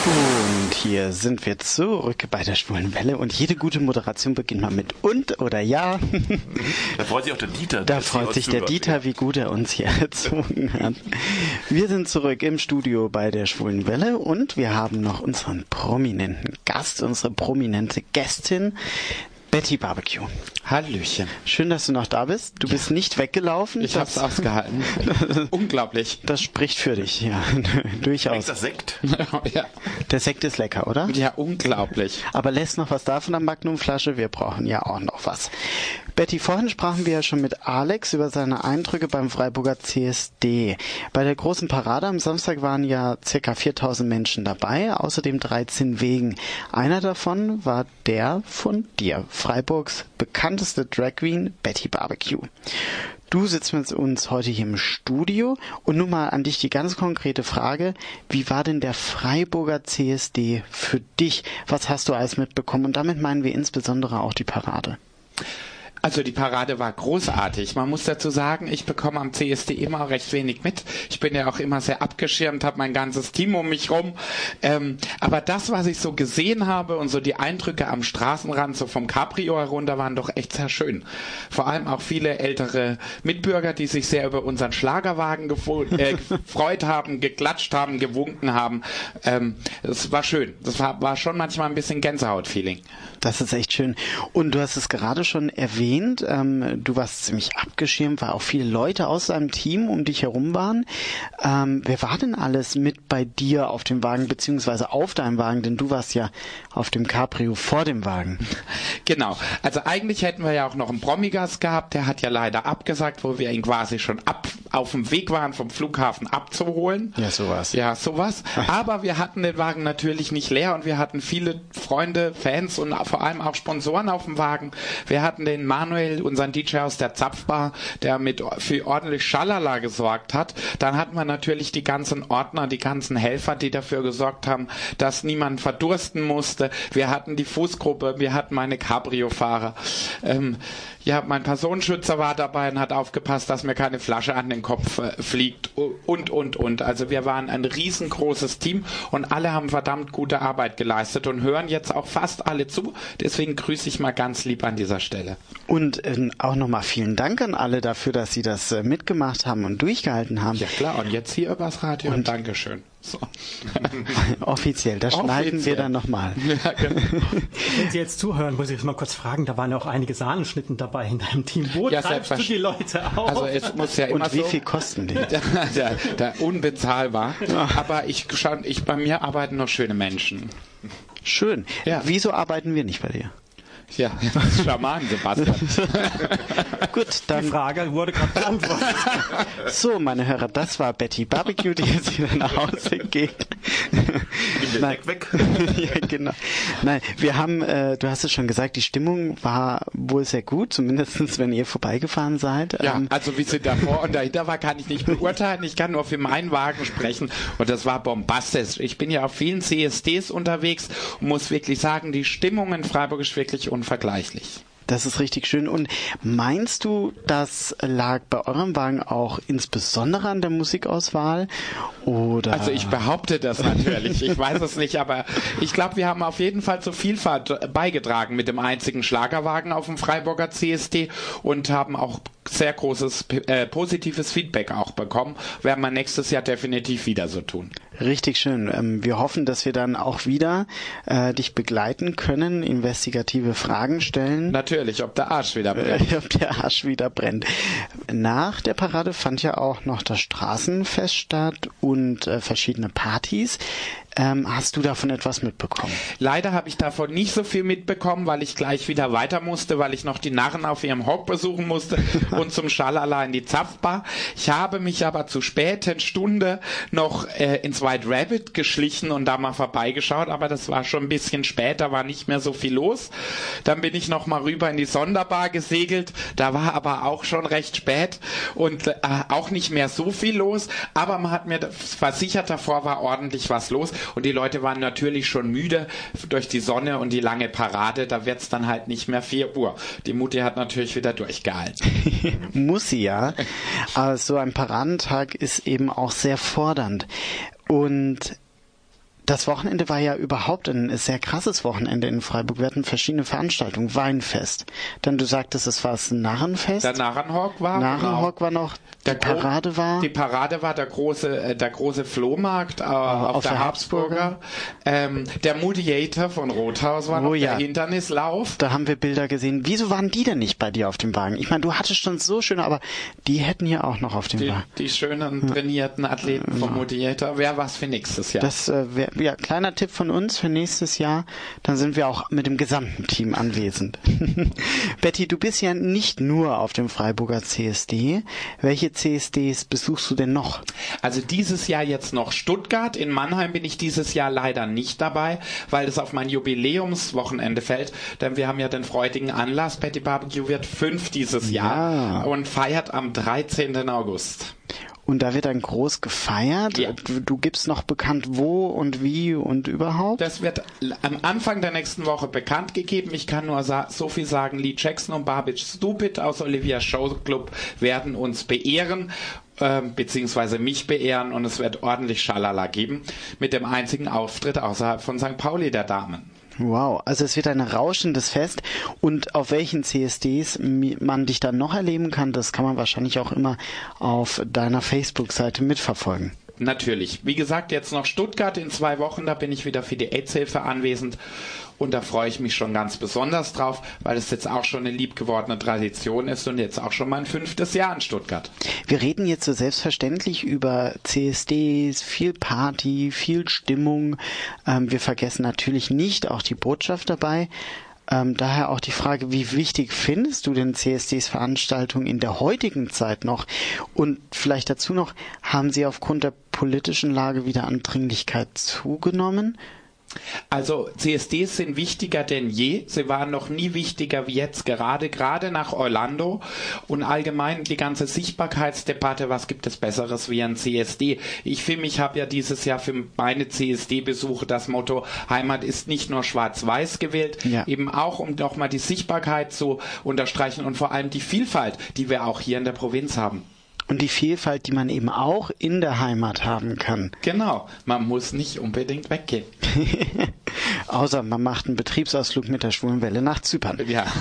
Und hier sind wir zurück bei der Schwulen Welle und jede gute Moderation beginnt mal mit und oder ja. Da freut sich auch der Dieter. Da freut sich der zuhört. Dieter, wie gut er uns hier erzogen hat. Wir sind zurück im Studio bei der Schwulen Welle und wir haben noch unseren prominenten Gast, unsere prominente Gästin, Betty Barbecue. Hallöchen. Schön, dass du noch da bist. Du bist nicht weggelaufen. Ich hab's ausgehalten. Unglaublich. Das spricht für dich, ja. Durchaus. das Sekt? ja. Der Sekt ist lecker, oder? Ja, unglaublich. Aber lässt noch was da von der Magnumflasche? Wir brauchen ja auch noch was. Betty, vorhin sprachen wir ja schon mit Alex über seine Eindrücke beim Freiburger CSD. Bei der großen Parade am Samstag waren ja circa 4000 Menschen dabei, außerdem 13 Wegen. Einer davon war der von dir, Freiburgs bekannteste Drag Queen, Betty Barbecue. Du sitzt mit uns heute hier im Studio und nun mal an dich die ganz konkrete Frage, wie war denn der Freiburger CSD für dich? Was hast du alles mitbekommen? Und damit meinen wir insbesondere auch die Parade. Also die Parade war großartig. Man muss dazu sagen, ich bekomme am CSD immer recht wenig mit. Ich bin ja auch immer sehr abgeschirmt, habe mein ganzes Team um mich rum. Ähm, aber das, was ich so gesehen habe und so die Eindrücke am Straßenrand, so vom Cabrio herunter, waren doch echt sehr schön. Vor allem auch viele ältere Mitbürger, die sich sehr über unseren Schlagerwagen äh, gefreut haben, geklatscht haben, gewunken haben. Ähm, das war schön. Das war, war schon manchmal ein bisschen Gänsehaut-Feeling. Das ist echt schön. Und du hast es gerade schon erwähnt, ähm, du warst ziemlich abgeschirmt, weil auch viele Leute aus deinem Team um dich herum waren. Ähm, wer war denn alles mit bei dir auf dem Wagen, beziehungsweise auf deinem Wagen? Denn du warst ja auf dem Cabrio vor dem Wagen. Genau. Also eigentlich hätten wir ja auch noch einen Promigas gehabt, der hat ja leider abgesagt, wo wir ihn quasi schon ab auf dem Weg waren, vom Flughafen abzuholen. Ja, sowas. Ja, sowas. Aber wir hatten den Wagen natürlich nicht leer und wir hatten viele Freunde, Fans und vor allem auch Sponsoren auf dem Wagen. Wir hatten den Manuel, unseren DJ aus der Zapfbar, der mit für ordentlich Schalala gesorgt hat. Dann hatten wir natürlich die ganzen Ordner, die ganzen Helfer, die dafür gesorgt haben, dass niemand verdursten musste. Wir hatten die Fußgruppe, wir hatten meine Cabrio-Fahrer. Ähm, ja, mein Personenschützer war dabei und hat aufgepasst, dass mir keine Flasche an den Kopf äh, fliegt und, und, und. Also wir waren ein riesengroßes Team und alle haben verdammt gute Arbeit geleistet und hören jetzt auch fast alle zu. Deswegen grüße ich mal ganz lieb an dieser Stelle. Und äh, auch nochmal vielen Dank an alle dafür, dass sie das äh, mitgemacht haben und durchgehalten haben. Ja klar, und jetzt hier übers Radio und Dankeschön. So. Offiziell, das schneiden wir dann nochmal. Ja, genau. Wenn Sie jetzt zuhören, muss ich mal kurz fragen, da waren ja auch einige Sahnenschnitten dabei in deinem Team. Wo ja, treibst du die Leute auf? Also es muss ja immer Und wie so, viel kosten die? Der, der unbezahlbar. Aber ich, ich, bei mir arbeiten noch schöne Menschen. Schön. Ja. Wieso arbeiten wir nicht bei dir? Ja, Schaman, Sebastian. Gut, dann. Die Frage wurde gerade beantwortet. so, meine Hörer, das war Betty Barbecue, die jetzt wieder nach Hause geht. Nein. Weg, weg. ja, genau. Nein, wir haben, äh, du hast es schon gesagt, die Stimmung war wohl sehr gut, zumindest wenn ihr vorbeigefahren seid. Ja, ähm, also wie sie davor und dahinter war, kann ich nicht beurteilen. Ich kann nur für meinen Wagen sprechen und das war bombastisch. Ich bin ja auf vielen CSDs unterwegs und muss wirklich sagen, die Stimmung in Freiburg ist wirklich unvergleichlich. Das ist richtig schön. Und meinst du, das lag bei eurem Wagen auch insbesondere an der Musikauswahl? Oder? Also ich behaupte das natürlich. Ich weiß es nicht, aber ich glaube, wir haben auf jeden Fall zur Vielfalt beigetragen mit dem einzigen Schlagerwagen auf dem Freiburger CSD und haben auch sehr großes äh, positives Feedback auch bekommen. Werden wir nächstes Jahr definitiv wieder so tun. Richtig schön. Ähm, wir hoffen, dass wir dann auch wieder äh, dich begleiten können, investigative Fragen stellen. Natürlich, ob der Arsch wieder brennt. Äh, ob der Arsch wieder brennt. Nach der Parade fand ja auch noch das Straßenfest statt und äh, verschiedene Partys. Ähm, hast du davon etwas mitbekommen? Leider habe ich davon nicht so viel mitbekommen, weil ich gleich wieder weiter musste, weil ich noch die Narren auf ihrem Hock besuchen musste und zum Schalala in die Zapfbar. Ich habe mich aber zu späten Stunde noch äh, ins White Rabbit geschlichen und da mal vorbeigeschaut, aber das war schon ein bisschen später, war nicht mehr so viel los. Dann bin ich noch mal rüber in die Sonderbar gesegelt, da war aber auch schon recht spät und äh, auch nicht mehr so viel los, aber man hat mir versichert, davor war ordentlich was los und die Leute waren natürlich schon müde durch die Sonne und die lange Parade. Da wird's dann halt nicht mehr 4 Uhr. Die Mutti hat natürlich wieder durchgehalten. Muss sie ja. Aber so ein Paradentag ist eben auch sehr fordernd. Und das Wochenende war ja überhaupt ein sehr krasses Wochenende in Freiburg. Wir hatten verschiedene Veranstaltungen. Weinfest. Dann du sagtest, es war das Narrenfest. Der Narrenhock war. Narrenhock genau. war noch. Der die Parade war. Die Parade war der große, äh, der große Flohmarkt äh, auf, auf, der, der Habsburger. Ähm, der Mediator von Rothaus war oh, noch ja. der Hindernislauf. Da haben wir Bilder gesehen. Wieso waren die denn nicht bei dir auf dem Wagen? Ich meine, du hattest schon so schöne, aber die hätten hier auch noch auf dem die, Wagen. Die schönen trainierten Athleten vom Mediator. Wäre was für nächstes Jahr. Das äh, ja, kleiner Tipp von uns für nächstes Jahr. Dann sind wir auch mit dem gesamten Team anwesend. Betty, du bist ja nicht nur auf dem Freiburger CSD. Welche CSDs besuchst du denn noch? Also dieses Jahr jetzt noch Stuttgart. In Mannheim bin ich dieses Jahr leider nicht dabei, weil es auf mein Jubiläumswochenende fällt. Denn wir haben ja den freudigen Anlass. Betty Barbecue wird fünf dieses Jahr ja. und feiert am 13. August. Und da wird dann groß gefeiert. Ja. Du, du gibst noch bekannt, wo und wie und überhaupt. Das wird am Anfang der nächsten Woche bekannt gegeben. Ich kann nur so viel sagen, Lee Jackson und Barbage Stupid aus Olivia Show Club werden uns beehren ähm, beziehungsweise mich beehren und es wird ordentlich Schalala geben mit dem einzigen Auftritt außerhalb von St. Pauli der Damen. Wow, also es wird ein rauschendes Fest und auf welchen CSDs man dich dann noch erleben kann, das kann man wahrscheinlich auch immer auf deiner Facebook-Seite mitverfolgen. Natürlich. Wie gesagt, jetzt noch Stuttgart in zwei Wochen, da bin ich wieder für die AIDS-Hilfe anwesend und da freue ich mich schon ganz besonders drauf, weil es jetzt auch schon eine liebgewordene Tradition ist und jetzt auch schon mein fünftes Jahr in Stuttgart. Wir reden jetzt so selbstverständlich über CSDs, viel Party, viel Stimmung. Ähm, wir vergessen natürlich nicht auch die Botschaft dabei. Ähm, daher auch die Frage, wie wichtig findest du denn CSDs Veranstaltungen in der heutigen Zeit noch? Und vielleicht dazu noch, haben sie aufgrund der politischen Lage wieder an Dringlichkeit zugenommen? Also CSDs sind wichtiger denn je. Sie waren noch nie wichtiger wie jetzt, gerade gerade nach Orlando und allgemein die ganze Sichtbarkeitsdebatte. Was gibt es Besseres wie ein CSD? Ich für mich habe ja dieses Jahr für meine CSD-Besuche das Motto Heimat ist nicht nur schwarz-weiß gewählt, ja. eben auch um nochmal die Sichtbarkeit zu unterstreichen und vor allem die Vielfalt, die wir auch hier in der Provinz haben und die Vielfalt, die man eben auch in der Heimat haben kann. Genau, man muss nicht unbedingt weggehen. Außer man macht einen Betriebsausflug mit der Schwulenwelle nach Zypern. Ja.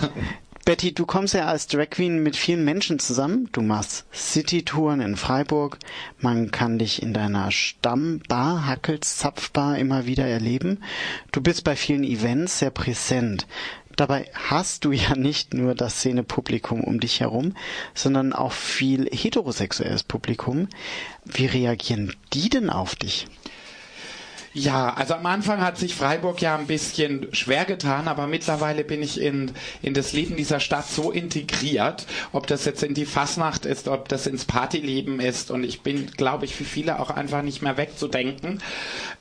Betty, du kommst ja als Drag Queen mit vielen Menschen zusammen. Du machst City-Touren in Freiburg. Man kann dich in deiner Stammbar, Hackels Zapfbar, immer wieder erleben. Du bist bei vielen Events sehr präsent. Dabei hast du ja nicht nur das Szenepublikum um dich herum, sondern auch viel heterosexuelles Publikum. Wie reagieren die denn auf dich? Ja, also am Anfang hat sich Freiburg ja ein bisschen schwer getan, aber mittlerweile bin ich in, in das Leben dieser Stadt so integriert, ob das jetzt in die Fasnacht ist, ob das ins Partyleben ist und ich bin, glaube ich, für viele auch einfach nicht mehr wegzudenken.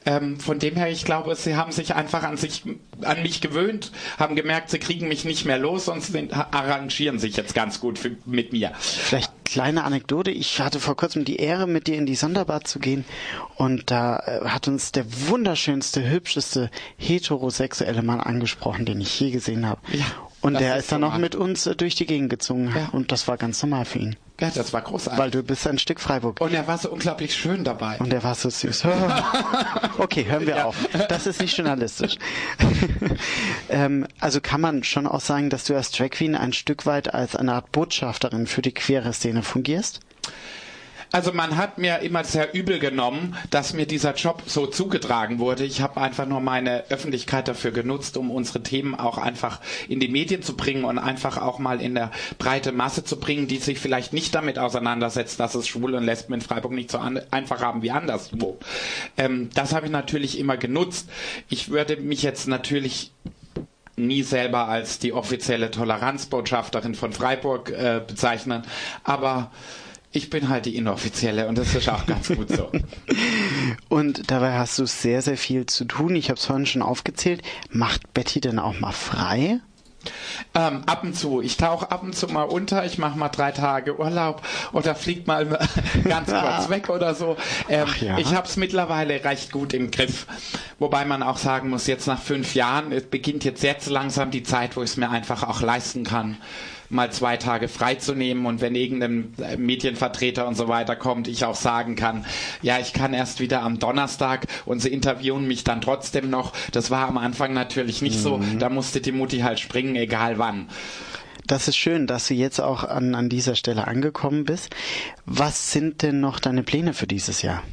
Ähm, von dem her, ich glaube, sie haben sich einfach an sich, an mich gewöhnt, haben gemerkt, sie kriegen mich nicht mehr los und sind, arrangieren sich jetzt ganz gut für, mit mir. Vielleicht kleine Anekdote. Ich hatte vor kurzem die Ehre, mit dir in die Sonderbad zu gehen und da äh, hat uns der wunderschönste, hübscheste heterosexuelle Mann angesprochen, den ich je gesehen habe. Ja, und der ist, ist dann noch mit uns äh, durch die Gegend gezogen. Ja. Und das war ganz normal für ihn. Ja, das war großartig. Weil du bist ein Stück Freiburg. Und er war so unglaublich schön dabei. Und er war so süß. okay, hören wir ja. auf. Das ist nicht journalistisch. ähm, also kann man schon auch sagen, dass du als Drag Queen ein Stück weit als eine Art Botschafterin für die queere Szene fungierst? Also man hat mir immer sehr übel genommen, dass mir dieser Job so zugetragen wurde. Ich habe einfach nur meine Öffentlichkeit dafür genutzt, um unsere Themen auch einfach in die Medien zu bringen und einfach auch mal in der breite Masse zu bringen, die sich vielleicht nicht damit auseinandersetzt, dass es Schwule und Lesben in Freiburg nicht so einfach haben wie anderswo. Ähm, das habe ich natürlich immer genutzt. Ich würde mich jetzt natürlich nie selber als die offizielle Toleranzbotschafterin von Freiburg äh, bezeichnen, aber ich bin halt die inoffizielle und das ist auch ganz gut so. und dabei hast du sehr, sehr viel zu tun. Ich habe es vorhin schon aufgezählt. Macht Betty denn auch mal frei? Ähm, ab und zu. Ich tauche ab und zu mal unter, ich mache mal drei Tage Urlaub oder flieg mal ganz kurz weg oder so. Ähm, ja. Ich habe es mittlerweile recht gut im Griff. Wobei man auch sagen muss, jetzt nach fünf Jahren, es beginnt jetzt jetzt langsam die Zeit, wo ich es mir einfach auch leisten kann, mal zwei Tage freizunehmen und wenn irgendein Medienvertreter und so weiter kommt, ich auch sagen kann, ja, ich kann erst wieder am Donnerstag und sie interviewen mich dann trotzdem noch. Das war am Anfang natürlich nicht mhm. so. Da musste die Mutti halt springen, egal wann. Das ist schön, dass du jetzt auch an, an dieser Stelle angekommen bist. Was sind denn noch deine Pläne für dieses Jahr?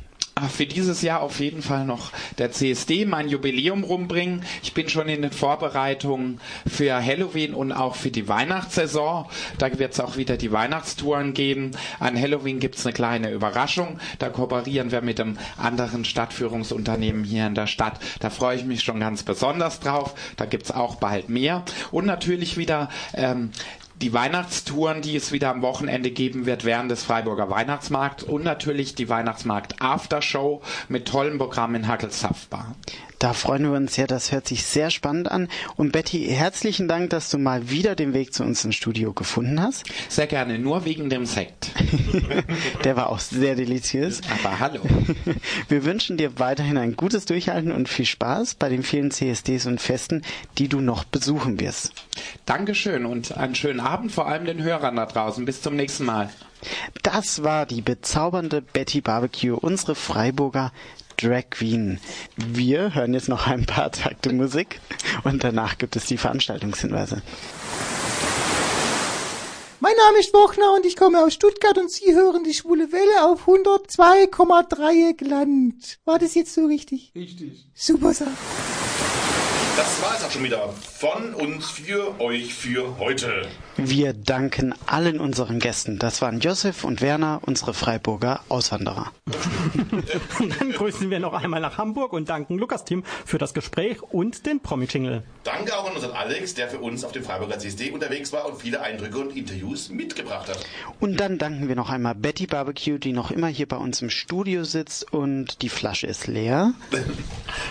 Für dieses Jahr auf jeden Fall noch der CSD, mein Jubiläum rumbringen. Ich bin schon in den Vorbereitungen für Halloween und auch für die Weihnachtssaison. Da wird es auch wieder die Weihnachtstouren geben. An Halloween gibt es eine kleine Überraschung. Da kooperieren wir mit einem anderen Stadtführungsunternehmen hier in der Stadt. Da freue ich mich schon ganz besonders drauf. Da gibt es auch bald mehr. Und natürlich wieder ähm, die Weihnachtstouren, die es wieder am Wochenende geben wird während des Freiburger Weihnachtsmarkts und natürlich die Weihnachtsmarkt Aftershow mit tollem Programm in Hackelshaftbar. Da freuen wir uns sehr, das hört sich sehr spannend an. Und Betty, herzlichen Dank, dass du mal wieder den Weg zu uns ins Studio gefunden hast. Sehr gerne, nur wegen dem Sekt. Der war auch sehr deliziös. Aber hallo. Wir wünschen dir weiterhin ein gutes Durchhalten und viel Spaß bei den vielen CSDs und Festen, die du noch besuchen wirst. Dankeschön und einen schönen Abend vor allem den Hörern da draußen. Bis zum nächsten Mal. Das war die bezaubernde Betty Barbecue, unsere Freiburger Drag Queen. Wir hören jetzt noch ein paar Takte Musik und danach gibt es die Veranstaltungshinweise. Mein Name ist Wochner und ich komme aus Stuttgart und Sie hören die schwule Welle auf 102,3 Gland. War das jetzt so richtig? Richtig. Super Sache. Das war es auch schon wieder von uns für euch für heute. Wir danken allen unseren Gästen. Das waren Josef und Werner, unsere Freiburger Auswanderer. Und dann grüßen wir noch einmal nach Hamburg und danken Lukas Team für das Gespräch und den Promi-Jingle. Danke auch an unseren Alex, der für uns auf dem Freiburger CSD unterwegs war und viele Eindrücke und Interviews mitgebracht hat. Und dann danken wir noch einmal Betty Barbecue, die noch immer hier bei uns im Studio sitzt und die Flasche ist leer.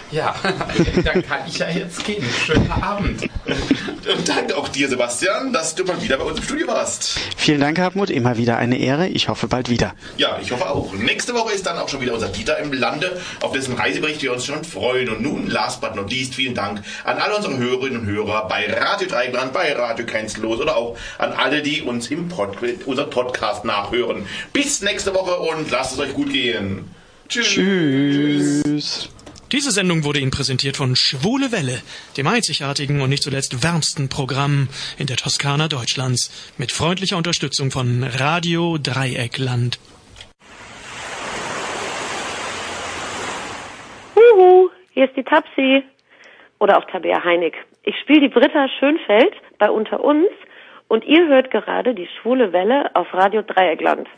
Ja, dann kann ich ja jetzt gehen. Schönen Abend. Und danke auch dir, Sebastian, dass du mal wieder bei uns im Studio warst. Vielen Dank, Hartmut. Immer wieder eine Ehre. Ich hoffe bald wieder. Ja, ich hoffe auch. Nächste Woche ist dann auch schon wieder unser Dieter im Lande, auf dessen Reisebericht wir uns schon freuen. Und nun, last but not least, vielen Dank an alle unsere Hörerinnen und Hörer bei Radio Dreigland, bei Radio Grenzlos oder auch an alle, die uns im Pod unseren Podcast nachhören. Bis nächste Woche und lasst es euch gut gehen. Tschüss. Tschüss. Diese Sendung wurde Ihnen präsentiert von Schwule Welle, dem einzigartigen und nicht zuletzt wärmsten Programm in der Toskana Deutschlands, mit freundlicher Unterstützung von Radio Dreieckland. Huhu, hier ist die Tapsi. Oder auch Tabea Heinig. Ich spiele die Britta Schönfeld bei Unter uns und ihr hört gerade die schwule Welle auf Radio Dreieckland.